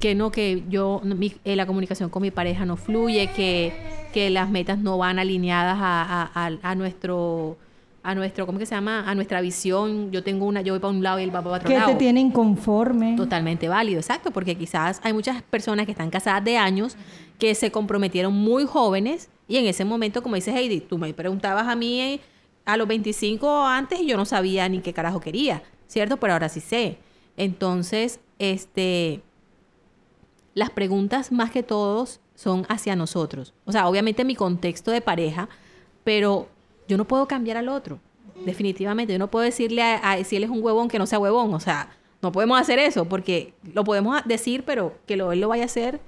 Que no, que yo, mi- eh, la comunicación con mi pareja no fluye, que, que las metas no van alineadas a, a, a- a nuestro, a nuestro, ¿cómo que se llama? A nuestra visión. Yo tengo una, yo voy para un lado y él va para otro Que lado. te tiene inconforme. Totalmente válido, exacto, porque quizás hay muchas personas que están casadas de años que se comprometieron muy jóvenes y en ese momento, como dice Heidi, tú me preguntabas a mí eh, a los 25 antes y yo no sabía ni qué carajo quería, ¿cierto? Pero ahora sí sé. Entonces, este, las preguntas más que todos son hacia nosotros. O sea, obviamente mi contexto de pareja, pero yo no puedo cambiar al otro. Definitivamente, yo no puedo decirle a, a- si él es un huevón que no sea huevón. O sea, no podemos hacer eso porque lo podemos decir, pero que lo, él lo vaya a hacer.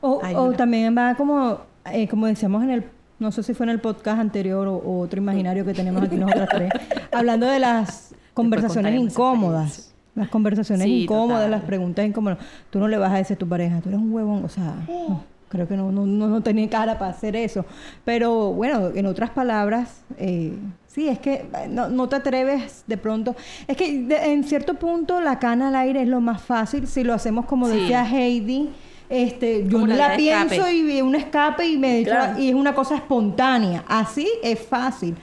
O, Ay, o mira. también va como, eh, como decíamos en el, no sé si fue en el podcast anterior o, o otro imaginario que tenemos aquí nosotras tres, hablando de las conversaciones incómodas. Las conversaciones Sí, incómodas, total. las preguntas incómodas. Tú no le vas a decir a tu pareja, tú eres un huevón, o sea, no, creo que no, no, no, no tenía cara para hacer eso. Pero bueno, en otras palabras, eh, sí, es que eh, no, no te atreves de pronto. Es que de- en cierto punto la cana al aire es lo más fácil si lo hacemos como Sí. decía Heidi. Este, yo la pienso escape. y un escape y me Claro. y es una cosa espontánea. Así es fácil.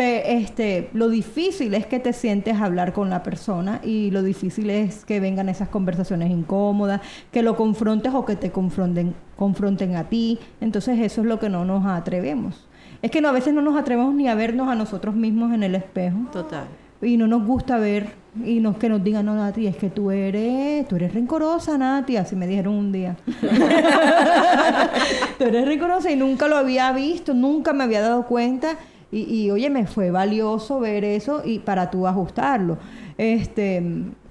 Este, lo difícil es que te sientes a hablar con la persona y lo difícil es que vengan esas conversaciones incómodas, que lo confrontes o que te confronten, confronten a ti. Entonces eso es lo que no nos atrevemos. Es que no, a veces no nos atrevemos ni a vernos a nosotros mismos en el espejo Total. y no nos gusta ver y no, que nos digan, no, Nati, es que tú eres, tú eres rencorosa, Nati, así me dijeron un día. tú eres rencorosa y nunca lo había visto, nunca me había dado cuenta Y, y oye, me fue valioso ver eso y para tú ajustarlo. Este,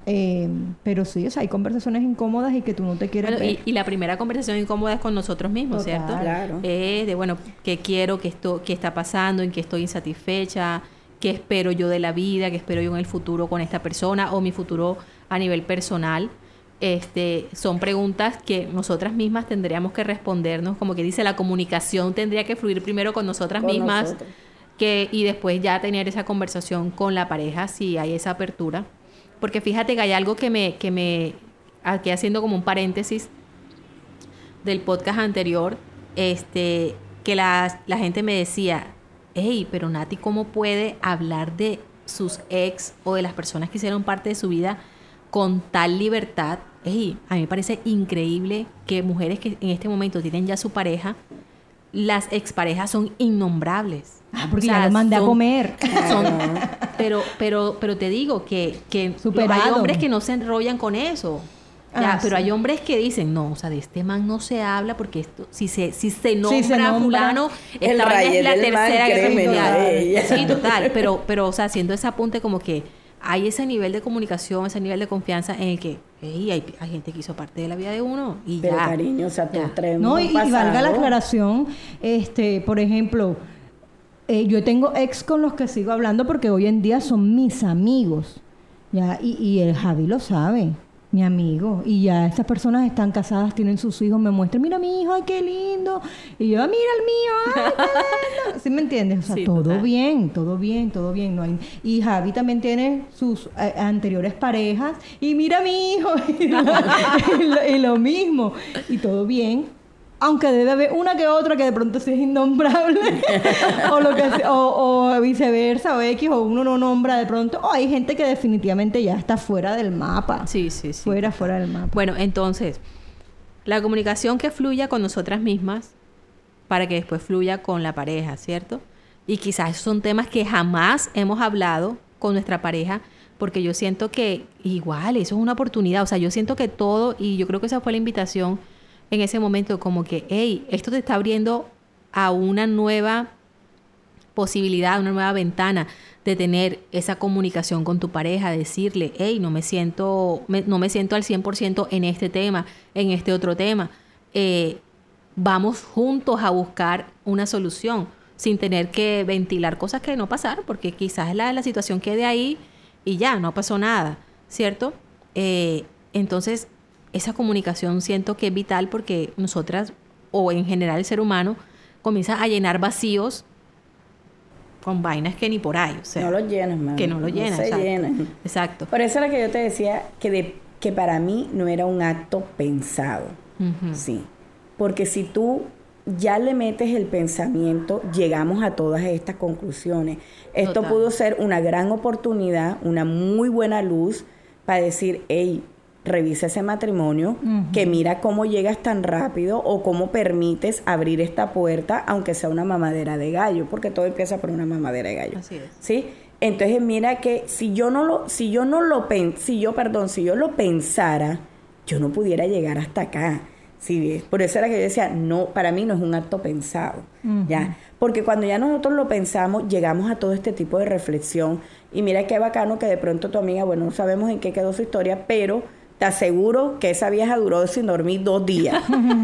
eh, pero sí, o sea, hay conversaciones incómodas y que tú no te quieres Bueno, ver. y, y la primera conversación incómoda es con nosotros mismos, Total. ¿cierto? Claro. Es de, bueno, qué quiero, qué, esto, qué está pasando, en qué estoy insatisfecha, qué espero yo de la vida, qué espero yo en el futuro con esta persona o mi futuro a nivel personal. Este, son preguntas que nosotras mismas tendríamos que respondernos, como que dice, la comunicación tendría que fluir primero con nosotras Con mismas nosotros. Que, y después ya tener esa conversación con la pareja si hay esa apertura. Porque fíjate que hay algo que me, que me, aquí haciendo como un paréntesis del podcast anterior, este, que la, la gente me decía, hey, pero Nati, ¿cómo puede hablar de sus ex o de las personas que hicieron parte de su vida con tal libertad? Hey, a mí me parece increíble que mujeres que en este momento tienen ya su pareja, las exparejas son innombrables. Ah, porque O sea, ya lo mandé a comer. son- pero, pero, pero te digo que, que Superado. hay hombres que no se enrollan con eso. Ya, Ah, pero sí. hay hombres que dicen, no, o sea, de este man no se habla porque esto, si se, si se nombra, se nombra, fulano, esta vaina es la tercera guerra mundial. Sí, total, pero, pero, o sea, haciendo ese apunte como que hay ese nivel de comunicación, ese nivel de confianza en el que, hey, hay, hay gente que hizo parte de la vida de uno y Pero ya. cariño, o sea, traemos No, y, y valga la aclaración, este, por ejemplo, eh, yo tengo ex con los que sigo hablando porque hoy en día son mis amigos, ya, y, y el Javi lo sabe, mi amigo, y ya estas personas están casadas, tienen sus hijos, me muestran, mira mi hijo, ay qué lindo, y yo, "Ah, mira el mío, ay qué lindo, ¿sí me entiendes? O sea, Sí, todo total. bien, todo bien, todo bien, no hay, y Javi también tiene sus eh, anteriores parejas, y mira mi hijo, y lo, y lo- y lo mismo, y todo bien, aunque debe haber una que otra que de pronto sí es innombrable, o, lo que sea- o, o viceversa, o X, o uno no nombra de pronto, o hay gente que definitivamente ya está fuera del mapa. Sí, sí, sí. Fuera, fuera del mapa. Bueno, entonces, la comunicación que fluya con nosotras mismas para que después fluya con la pareja, ¿cierto? Y quizás son temas que jamás hemos hablado con nuestra pareja, porque yo siento que igual, eso es una oportunidad, o sea, yo siento que todo, y yo creo que esa fue la invitación en ese momento, como que, hey, esto te está abriendo a una nueva posibilidad, una nueva ventana de tener esa comunicación con tu pareja, decirle, hey, no me siento, me- no me siento al 100% en este tema, en este otro tema. Eh, vamos juntos a buscar una solución sin tener que ventilar cosas que no pasaron, porque quizás la, la situación quede ahí y ya, no pasó nada, ¿cierto? Eh, entonces, esa comunicación siento que es vital porque nosotras, o en general el ser humano, comienza a llenar vacíos con vainas que ni por ahí, o sea, no lo llenan, mami. que no lo llenan. se exacto. llenan. Exacto. Por eso era que yo te decía que, de, que para mí no era un acto pensado. Sí. Porque si tú ya le metes el pensamiento, llegamos a todas estas conclusiones. Esto Total. pudo ser una gran oportunidad, una muy buena luz para decir, hey, revisa ese matrimonio, que mira cómo llegas tan rápido o cómo permites abrir esta puerta, aunque sea una mamadera de gallo, porque todo empieza por una mamadera de gallo. Así es. ¿Sí? Entonces mira que si yo no lo, si yo no lo pen, si yo, perdón, si yo lo pensara, yo no pudiera llegar hasta acá. ¿Sí? Por eso era que yo decía, no, para mí no es un acto pensado, ¿ya? Porque cuando ya nosotros lo pensamos, llegamos a todo este tipo de reflexión. Y mira qué bacano que de pronto tu amiga, bueno, no sabemos en qué quedó su historia, pero te aseguro que esa vieja duró sin dormir dos días.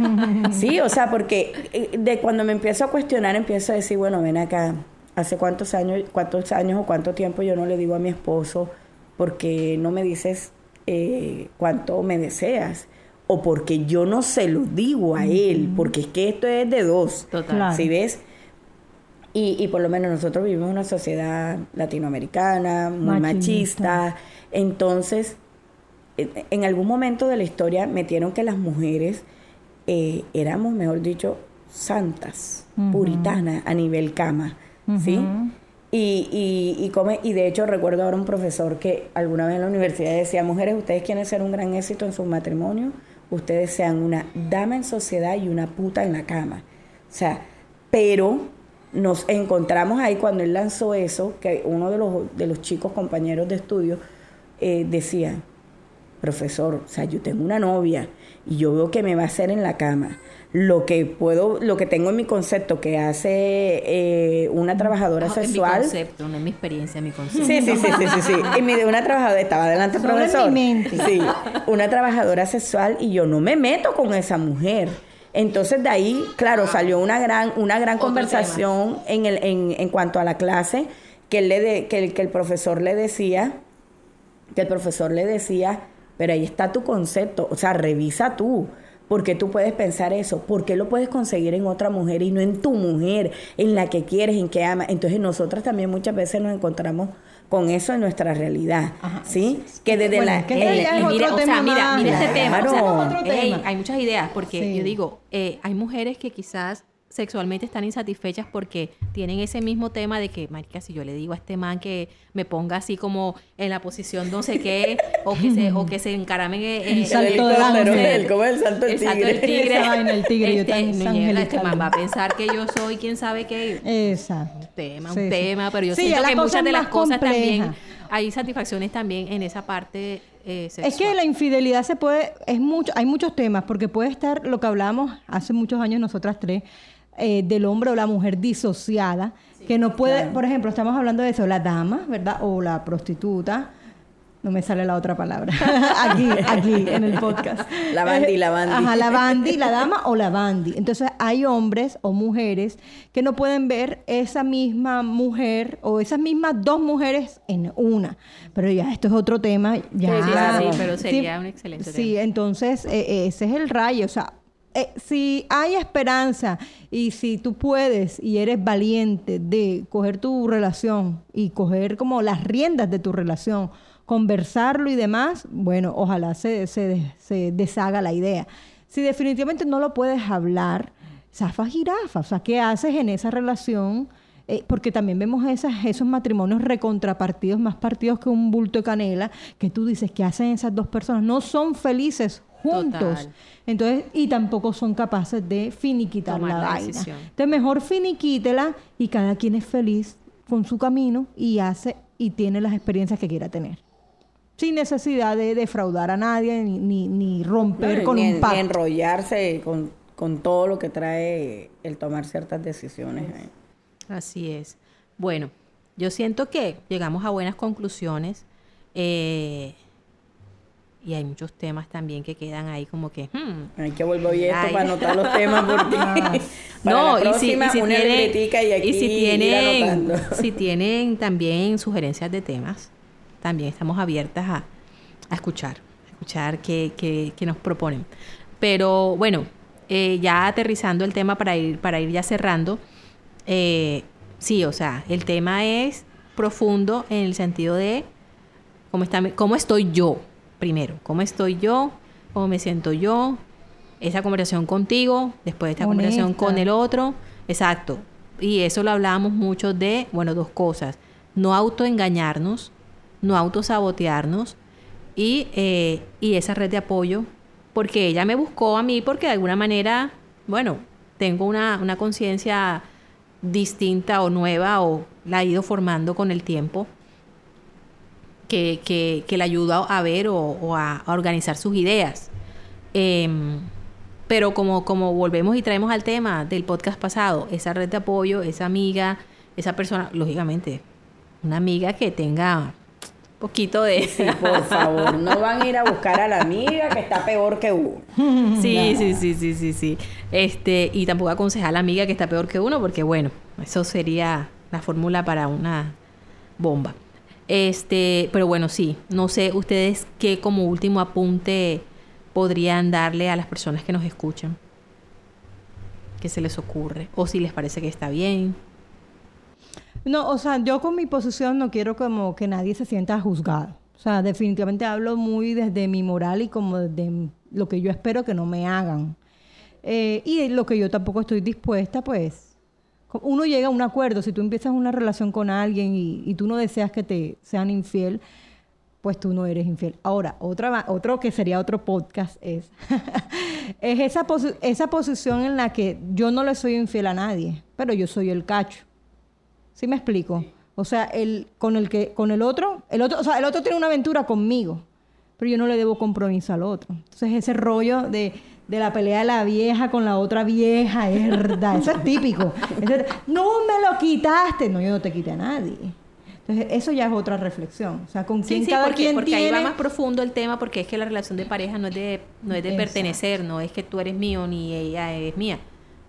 sí, o sea, porque eh, de cuando me empiezo a cuestionar, empiezo a decir, bueno, ven acá, ¿hace cuántos años, cuántos años o cuánto tiempo yo no le digo a mi esposo porque no me dices eh, cuánto me deseas? O porque yo no se lo digo a él, porque es que esto es de dos. Total. Claro. ¿Sí ves? Y, y por lo menos nosotros vivimos en una sociedad latinoamericana, muy Machista. machista. Entonces, en algún momento de la historia metieron que las mujeres eh, éramos, mejor dicho, santas, puritanas a nivel cama, ¿sí? Y, y, y, come, y de hecho recuerdo ahora un profesor que alguna vez en la universidad decía, mujeres, ustedes quieren ser un gran éxito en su matrimonio, ustedes sean una dama en sociedad y una puta en la cama. O sea, pero nos encontramos ahí cuando él lanzó eso, que uno de los, de los chicos compañeros de estudio eh, decía, profesor, o sea, yo tengo una novia y yo veo que me va a hacer en la cama lo que puedo, lo que tengo en mi concepto que hace eh, una trabajadora sexual. mi concepto, no es mi experiencia, mi concepto. Sí, sí, sí, sí, sí, sí. Y mi, una trabajadora, estaba delante del profesor. En mi mente. Sí, una trabajadora sexual y yo no me meto con esa mujer. Entonces de ahí, claro, salió una gran, una gran conversación en, el, en, en cuanto a la clase que, él le de, que, el, que el profesor le decía, que el profesor le decía, pero ahí está tu concepto, o sea, revisa tú. Porque tú puedes pensar eso, ¿por qué lo puedes conseguir en otra mujer y no en tu mujer, en la que quieres, en que amas? Entonces nosotras también muchas veces nos encontramos con eso en nuestra realidad, ¿sí? Que desde Bueno, la... que el- es mira, o sea, mira, mira este tema. Claro. o sea, hay muchas ideas, porque Sí. yo digo, eh, hay mujeres que quizás sexualmente están insatisfechas porque tienen ese mismo tema de que, marica, si yo le digo a este man que me ponga así como en la posición no sé qué, o que se, o que se encaramen en El en- salto del ángel. El- ¿cómo es el salto del el salto del tigre? tigre. Esa vaina, el tigre, yo Este, tan no, este man va a pensar que yo soy quién sabe qué Exacto. tema, Sí, un sí. tema, pero yo Sí, siento que muchas de las cosas también compleja. hay satisfacciones también en esa parte eh, sexual. Es que la infidelidad se puede, es mucho, hay muchos temas, porque puede estar lo que hablábamos hace muchos años nosotras tres, eh, del hombre o la mujer disociada, que no puede, por ejemplo, estamos hablando de eso, la dama, ¿verdad? O la prostituta. No me sale la otra palabra. aquí, aquí, en el podcast. La bandi, la bandi. Ajá, la bandi, la dama o la bandi. Entonces, hay hombres o mujeres que no pueden ver esa misma mujer o esas mismas dos mujeres en una. Pero ya, esto es otro tema. Ya, Sí, claro. Sí, pero sería un excelente Sí, tema. entonces eh, eh, ese es el rayo. O sea, eh, si hay esperanza y si tú puedes y eres valiente de coger tu relación y coger como las riendas de tu relación, conversarlo y demás, bueno, ojalá se, se, se deshaga la idea. Si definitivamente no lo puedes hablar, zafa jirafa. O sea, ¿qué haces en esa relación? Eh, porque también vemos esos matrimonios recontrapartidos, más partidos que un bulto de canela, que tú dices, ¿qué hacen esas dos personas? No son felices juntos. Total. Entonces, y tampoco son capaces de finiquitar Tomar la, la vaina. decisión. Entonces, mejor finiquítela y cada quien es feliz con su camino y hace y tiene las experiencias que quiera tener. Sin necesidad de defraudar a nadie ni, ni, ni romper No, con ni, un en- ni pacto. enrollarse con, con todo lo que trae el tomar ciertas decisiones. eh. Así es. Bueno, yo siento que llegamos a buenas conclusiones eh, y hay muchos temas también que quedan ahí como que... hmm, Hay que volver esto Ay. para anotar los temas porque para no, la y si, próxima y si una tienen, y aquí y si tienen, si tienen también sugerencias de temas, también estamos abiertas a, a escuchar, a escuchar qué, qué- qué nos proponen. Pero bueno, eh, ya aterrizando el tema para ir, para ir ya cerrando, eh, sí, o sea, el tema es profundo en el sentido de cómo, está, cómo estoy yo, primero, cómo estoy yo, cómo me siento yo, esa conversación contigo, después de esta conversación con el otro, exacto. Y eso lo hablábamos mucho de, bueno, dos cosas, no autoengañarnos, no autosabotearnos y, eh, y esa red de apoyo, porque ella me buscó a mí porque de alguna manera, bueno, tengo una, una conciencia distinta o nueva o la he ido formando con el tiempo que, que, que le ayuda a ver o, o a, a organizar sus ideas. Em, pero como, como volvemos y traemos al tema del podcast pasado, esa red de apoyo, esa amiga, esa persona, lógicamente, una amiga que tenga poquito de... Sí, por favor, no van a ir a buscar a la amiga que está peor que uno. Sí, sí, sí, sí, sí, sí. Este, y tampoco aconsejar a la amiga que está peor que uno, porque bueno, eso sería la fórmula para una bomba. Este, pero bueno, sí, no sé ustedes qué como último apunte podrían darle a las personas que nos escuchan. ¿Qué se les ocurre? O si les parece que está bien. No, o sea, yo con mi posición no quiero como que nadie se sienta juzgado. O sea, definitivamente hablo muy desde mi moral y como desde lo que yo espero que no me hagan. Eh, y lo que yo tampoco estoy dispuesta, pues, uno llega a un acuerdo. Si tú empiezas una relación con alguien y, y tú no deseas que te sean infiel, pues tú no eres infiel. Ahora, otra, otro que sería otro podcast es, es esa, posi- esa posición en la que yo no le soy infiel a nadie, pero yo soy el cacho. ¿Sí me explico? O sea, el, con el que, con el otro, el otro, o sea, el otro tiene una aventura conmigo, pero yo no le debo compromiso al otro. Entonces ese rollo de, de la pelea de la vieja con la otra vieja, es verdad, eso es típico. Eso es, no me lo quitaste, no, yo no te quité a nadie. Entonces, eso ya es otra reflexión. O sea, con quién Sí, sí, cada porque, quien porque tiene... ahí va más profundo el tema, porque es que la relación de pareja no es de, no es de Exacto. pertenecer, no es que tú eres mío ni ella es mía.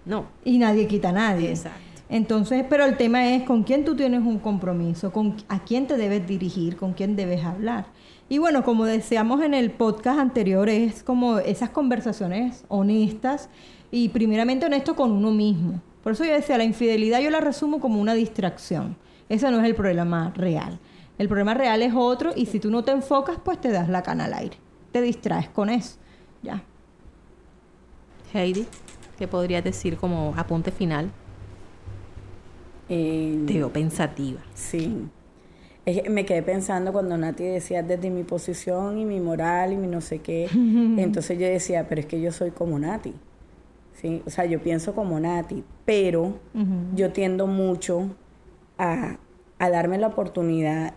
No. y nadie quita a nadie. Exacto. Entonces, pero el tema es con quién tú tienes un compromiso, con a quién te debes dirigir, con quién debes hablar. Y bueno, como decíamos en el podcast anterior, es como esas conversaciones honestas y primeramente honesto con uno mismo. Por eso yo decía, la infidelidad yo la resumo como una distracción. Ese no es el problema real. El problema real es otro y si tú no te enfocas, pues te das la cana al aire. Te distraes con eso. Ya. Heidi, ¿qué podrías decir como apunte final? Eh, Te veo pensativa. Sí. Me quedé pensando cuando Nati decía desde mi posición y mi moral y mi no sé qué. Entonces yo decía, pero es que yo soy como Nati. ¿Sí? O sea, yo pienso como Nati, pero yo tiendo mucho a, a darme la oportunidad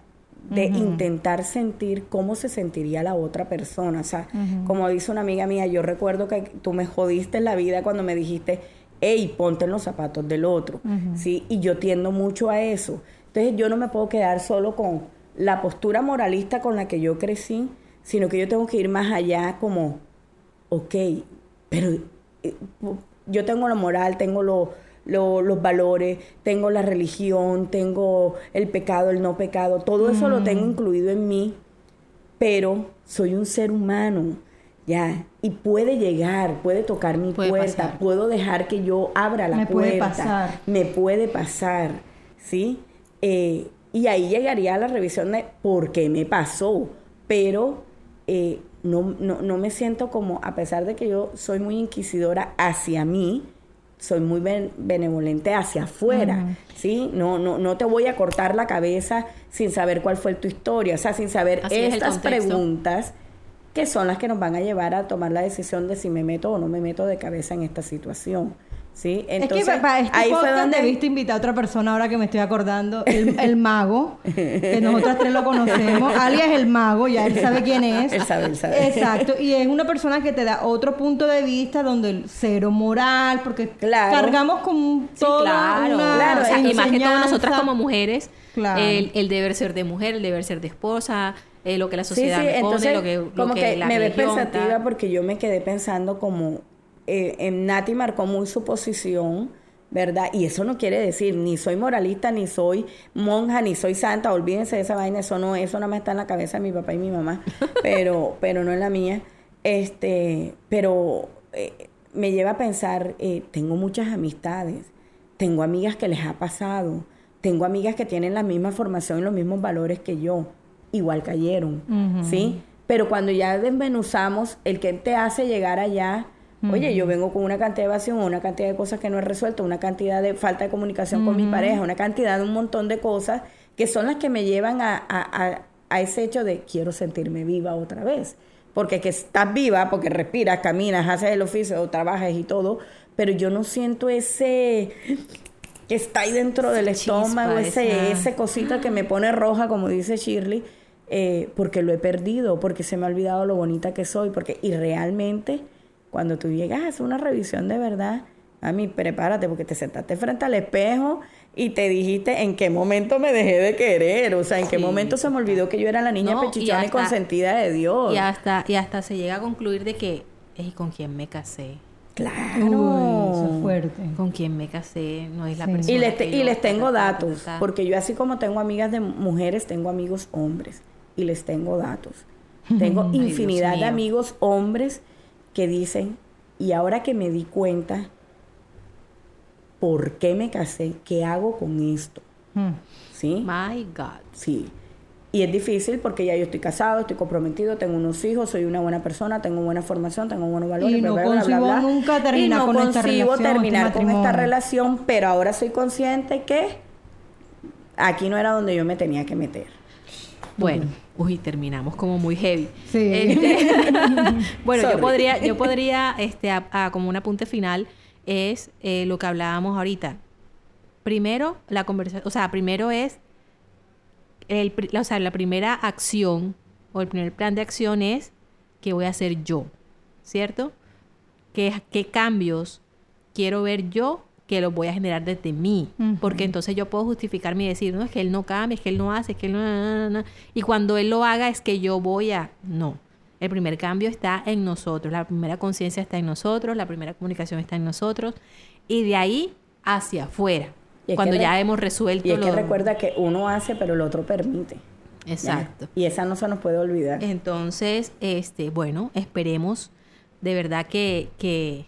de intentar sentir cómo se sentiría la otra persona. O sea, como dice una amiga mía, yo recuerdo que tú me jodiste la vida cuando me dijiste, hey, ponte en los zapatos del otro. ¿Sí? Y yo tiendo mucho a eso. Entonces yo no me puedo quedar solo con la postura moralista con la que yo crecí, sino que yo tengo que ir más allá como, ok, pero eh, yo tengo la moral, tengo lo- lo- los valores, tengo la religión, tengo el pecado, el no pecado, todo eso lo tengo incluido en mí, pero soy un ser humano, ya, y puede llegar, puede tocar mi Puede puerta, pasar. puedo dejar que yo abra la Me puede puerta, pasar. me puede pasar, ¿sí? Eh, y ahí llegaría la revisión de por qué me pasó, pero eh, no, no, no me siento como, a pesar de que yo soy muy inquisidora hacia mí, soy muy ben- benevolente hacia afuera, ¿sí? No, no, no te voy a cortar la cabeza sin saber cuál fue tu historia, o sea, sin saber Así estas preguntas que son las que nos van a llevar a tomar la decisión de si me meto o no me meto de cabeza en esta situación, ¿sí? Entonces, es que para este ahí fue podcast donde... debiste invitar a otra persona ahora que me estoy acordando, el, el mago, que nosotras tres lo conocemos, alias el mago, ya él sabe quién es. Él sabe, él sabe. Exacto, y es una persona que te da otro punto de vista donde el cero moral, porque Claro. cargamos con Sí, toda claro, una claro, O sea, y más que todo nosotras como mujeres, Claro. el, el deber ser de mujer, el deber ser de esposa, eh, lo que la Sí, sociedad sí, me pone, entonces lo que, lo como que, la me religión, pensativa porque yo me quedé pensando como eh, Nati marcó muy su posición, ¿verdad? Y eso no quiere decir ni soy moralista, ni soy monja, ni soy santa, olvídense de esa vaina, eso no, eso nada más está en la cabeza de mi papá y mi mamá, pero, pero no en la mía. Este, pero eh, me lleva a pensar, eh, tengo muchas amistades, tengo amigas que les ha pasado, tengo amigas que tienen la misma formación y los mismos valores que yo, igual cayeron, ¿sí? Pero cuando ya desmenuzamos el que te hace llegar allá, oye, yo vengo con una cantidad de evasión, una cantidad de cosas que no he resuelto, una cantidad de falta de comunicación con mi pareja, una cantidad de un montón de cosas que son las que me llevan a, a- a- a ese hecho de quiero sentirme viva otra vez. Porque que estás viva, porque respiras, caminas, haces el oficio, trabajas y todo, pero yo no siento ese que está ahí dentro del Chispa, estómago, ese, esa- ese cosita que me pone roja, como dice Shirley, eh, porque lo he perdido, porque se me ha olvidado lo bonita que soy, porque y realmente cuando tú llegas a hacer una revisión de verdad, a mí prepárate porque te sentaste frente al espejo y te dijiste en qué momento me dejé de querer, o sea, en qué Sí, momento se me olvidó que yo era la niña No, y pechichona y, hasta- consentida de Dios. Y hasta, y hasta se llega a concluir de que, ¿y con quién me casé? Claro. Uy, eso es fuerte. ¿Con quién me casé? No es la Sí. persona. Y les, te- que y les tengo datos, porque yo así como tengo amigas de mujeres, tengo amigos hombres y les tengo datos. Tengo Ay, infinidad de amigos hombres que dicen, y ahora que me di cuenta, ¿por qué me casé? ¿Qué hago con esto? Mm. ¿Sí? My God. Sí. Y es difícil porque ya yo estoy casado, estoy comprometido, tengo unos hijos, soy una buena persona, tengo buena formación, tengo buenos valores. Y no bla, bla, bla, bla, consigo bla. nunca terminar y no con esta relación, terminar este con esta relación, pero ahora soy consciente que aquí no era donde yo me tenía que meter. Bueno, uy, terminamos como muy heavy. Sí. Este, bueno, yo podría, yo podría, este, a- a- como un apunte final, es eh, lo que hablábamos ahorita. Primero, la conversación, o sea, primero es, el, pri- o sea, la primera acción o el primer plan de acción es qué voy a hacer yo, ¿cierto? ¿Qué, qué cambios quiero ver yo que los voy a generar desde mí? Porque entonces yo puedo justificarme y decir, no, es que él no cambia, es que él no hace, es que él no... na, na, na". Y cuando él lo haga es que yo voy a... No. El primer cambio está en nosotros, la primera conciencia está en nosotros, la primera comunicación está en nosotros y de ahí hacia afuera. Cuando ya hemos resuelto Y es que recuerda que uno hace, pero el otro permite. ¿ya? Exacto. Y esa no se nos puede olvidar. Entonces, este, bueno, esperemos de verdad que, que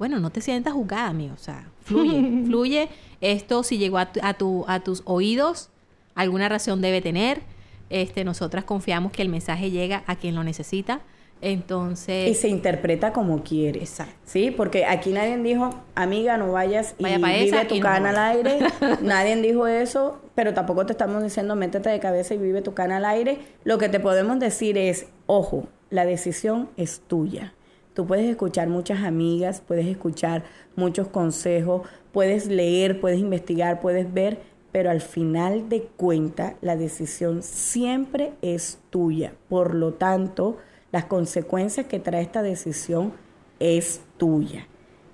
bueno, no te sientas juzgada, amigo. O sea, fluye, fluye. Esto si llegó a, tu- a, tu, a tus oídos, alguna razón debe tener. Este, nosotras confiamos que el mensaje llega a quien lo necesita. Entonces, Y se interpreta como quiere. Exacto. Sí, porque aquí nadie dijo, amiga, no vayas y Vaya vive tu y no cana al vaya". aire. nadie dijo eso, pero tampoco te estamos diciendo, métete de cabeza y vive tu cana al aire. Lo que te podemos decir es, ojo, la decisión es tuya. Tú puedes escuchar muchas amigas, puedes escuchar muchos consejos, puedes leer, puedes investigar, puedes ver, pero al final de cuenta la decisión siempre es tuya. Por lo tanto, las consecuencias que trae esta decisión es tuya.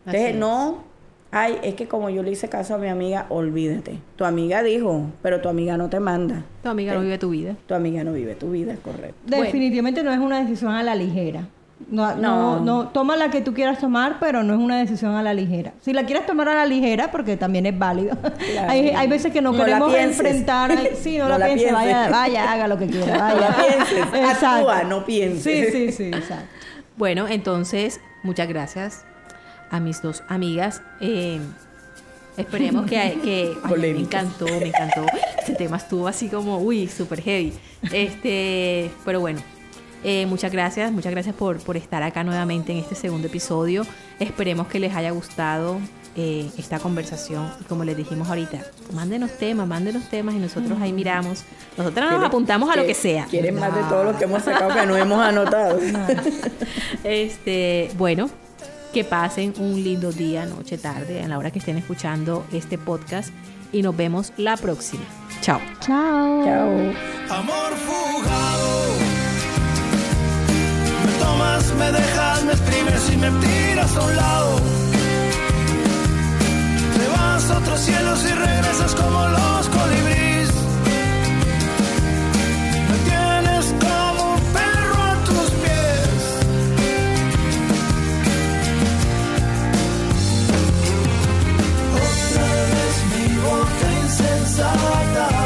Entonces, es. no, ay, es que como yo le hice caso a mi amiga, olvídate. Tu amiga dijo, pero tu amiga no te manda. tu amiga no vive tu vida. Tu amiga no vive tu vida, correcto. Definitivamente no es una decisión a la ligera. No, no, No. no, toma la que tú quieras tomar, pero no es una decisión a la ligera. Si la quieres tomar a la ligera, porque también es válido. Claro. hay, hay veces que no, queremos enfrentar. ay, Sí, no, No la, la piense, pienses. vaya, vaya, haga lo que quiera. Vaya. No la pienses, Exacto. actúa, no pienses. Sí, sí, sí, exacto. Bueno, entonces, muchas gracias a mis dos amigas. Eh, esperemos que... que ay, me encantó, me encantó. Este tema estuvo así como, uy, súper heavy. Este, pero bueno, eh, muchas gracias, muchas gracias por, por estar acá nuevamente en este segundo episodio. Esperemos que les haya gustado eh, esta conversación. Y como les dijimos ahorita, mándenos temas, mándenos temas y nosotros ahí miramos. Nosotros nos ¿Quieren- apuntamos a lo que sea. Quieren más de todo lo que hemos sacado que no hemos anotado. Este, bueno, que pasen un lindo día, noche, tarde, a la hora que estén escuchando este podcast y nos vemos la próxima. Chao. Chao. Chao. Amor fugado tomas, me dejas, me escribes y me tiras a un lado. Te vas a otros cielos y regresas como los colibríes. Me tienes como un perro a tus pies. Otra vez mi boca insensata.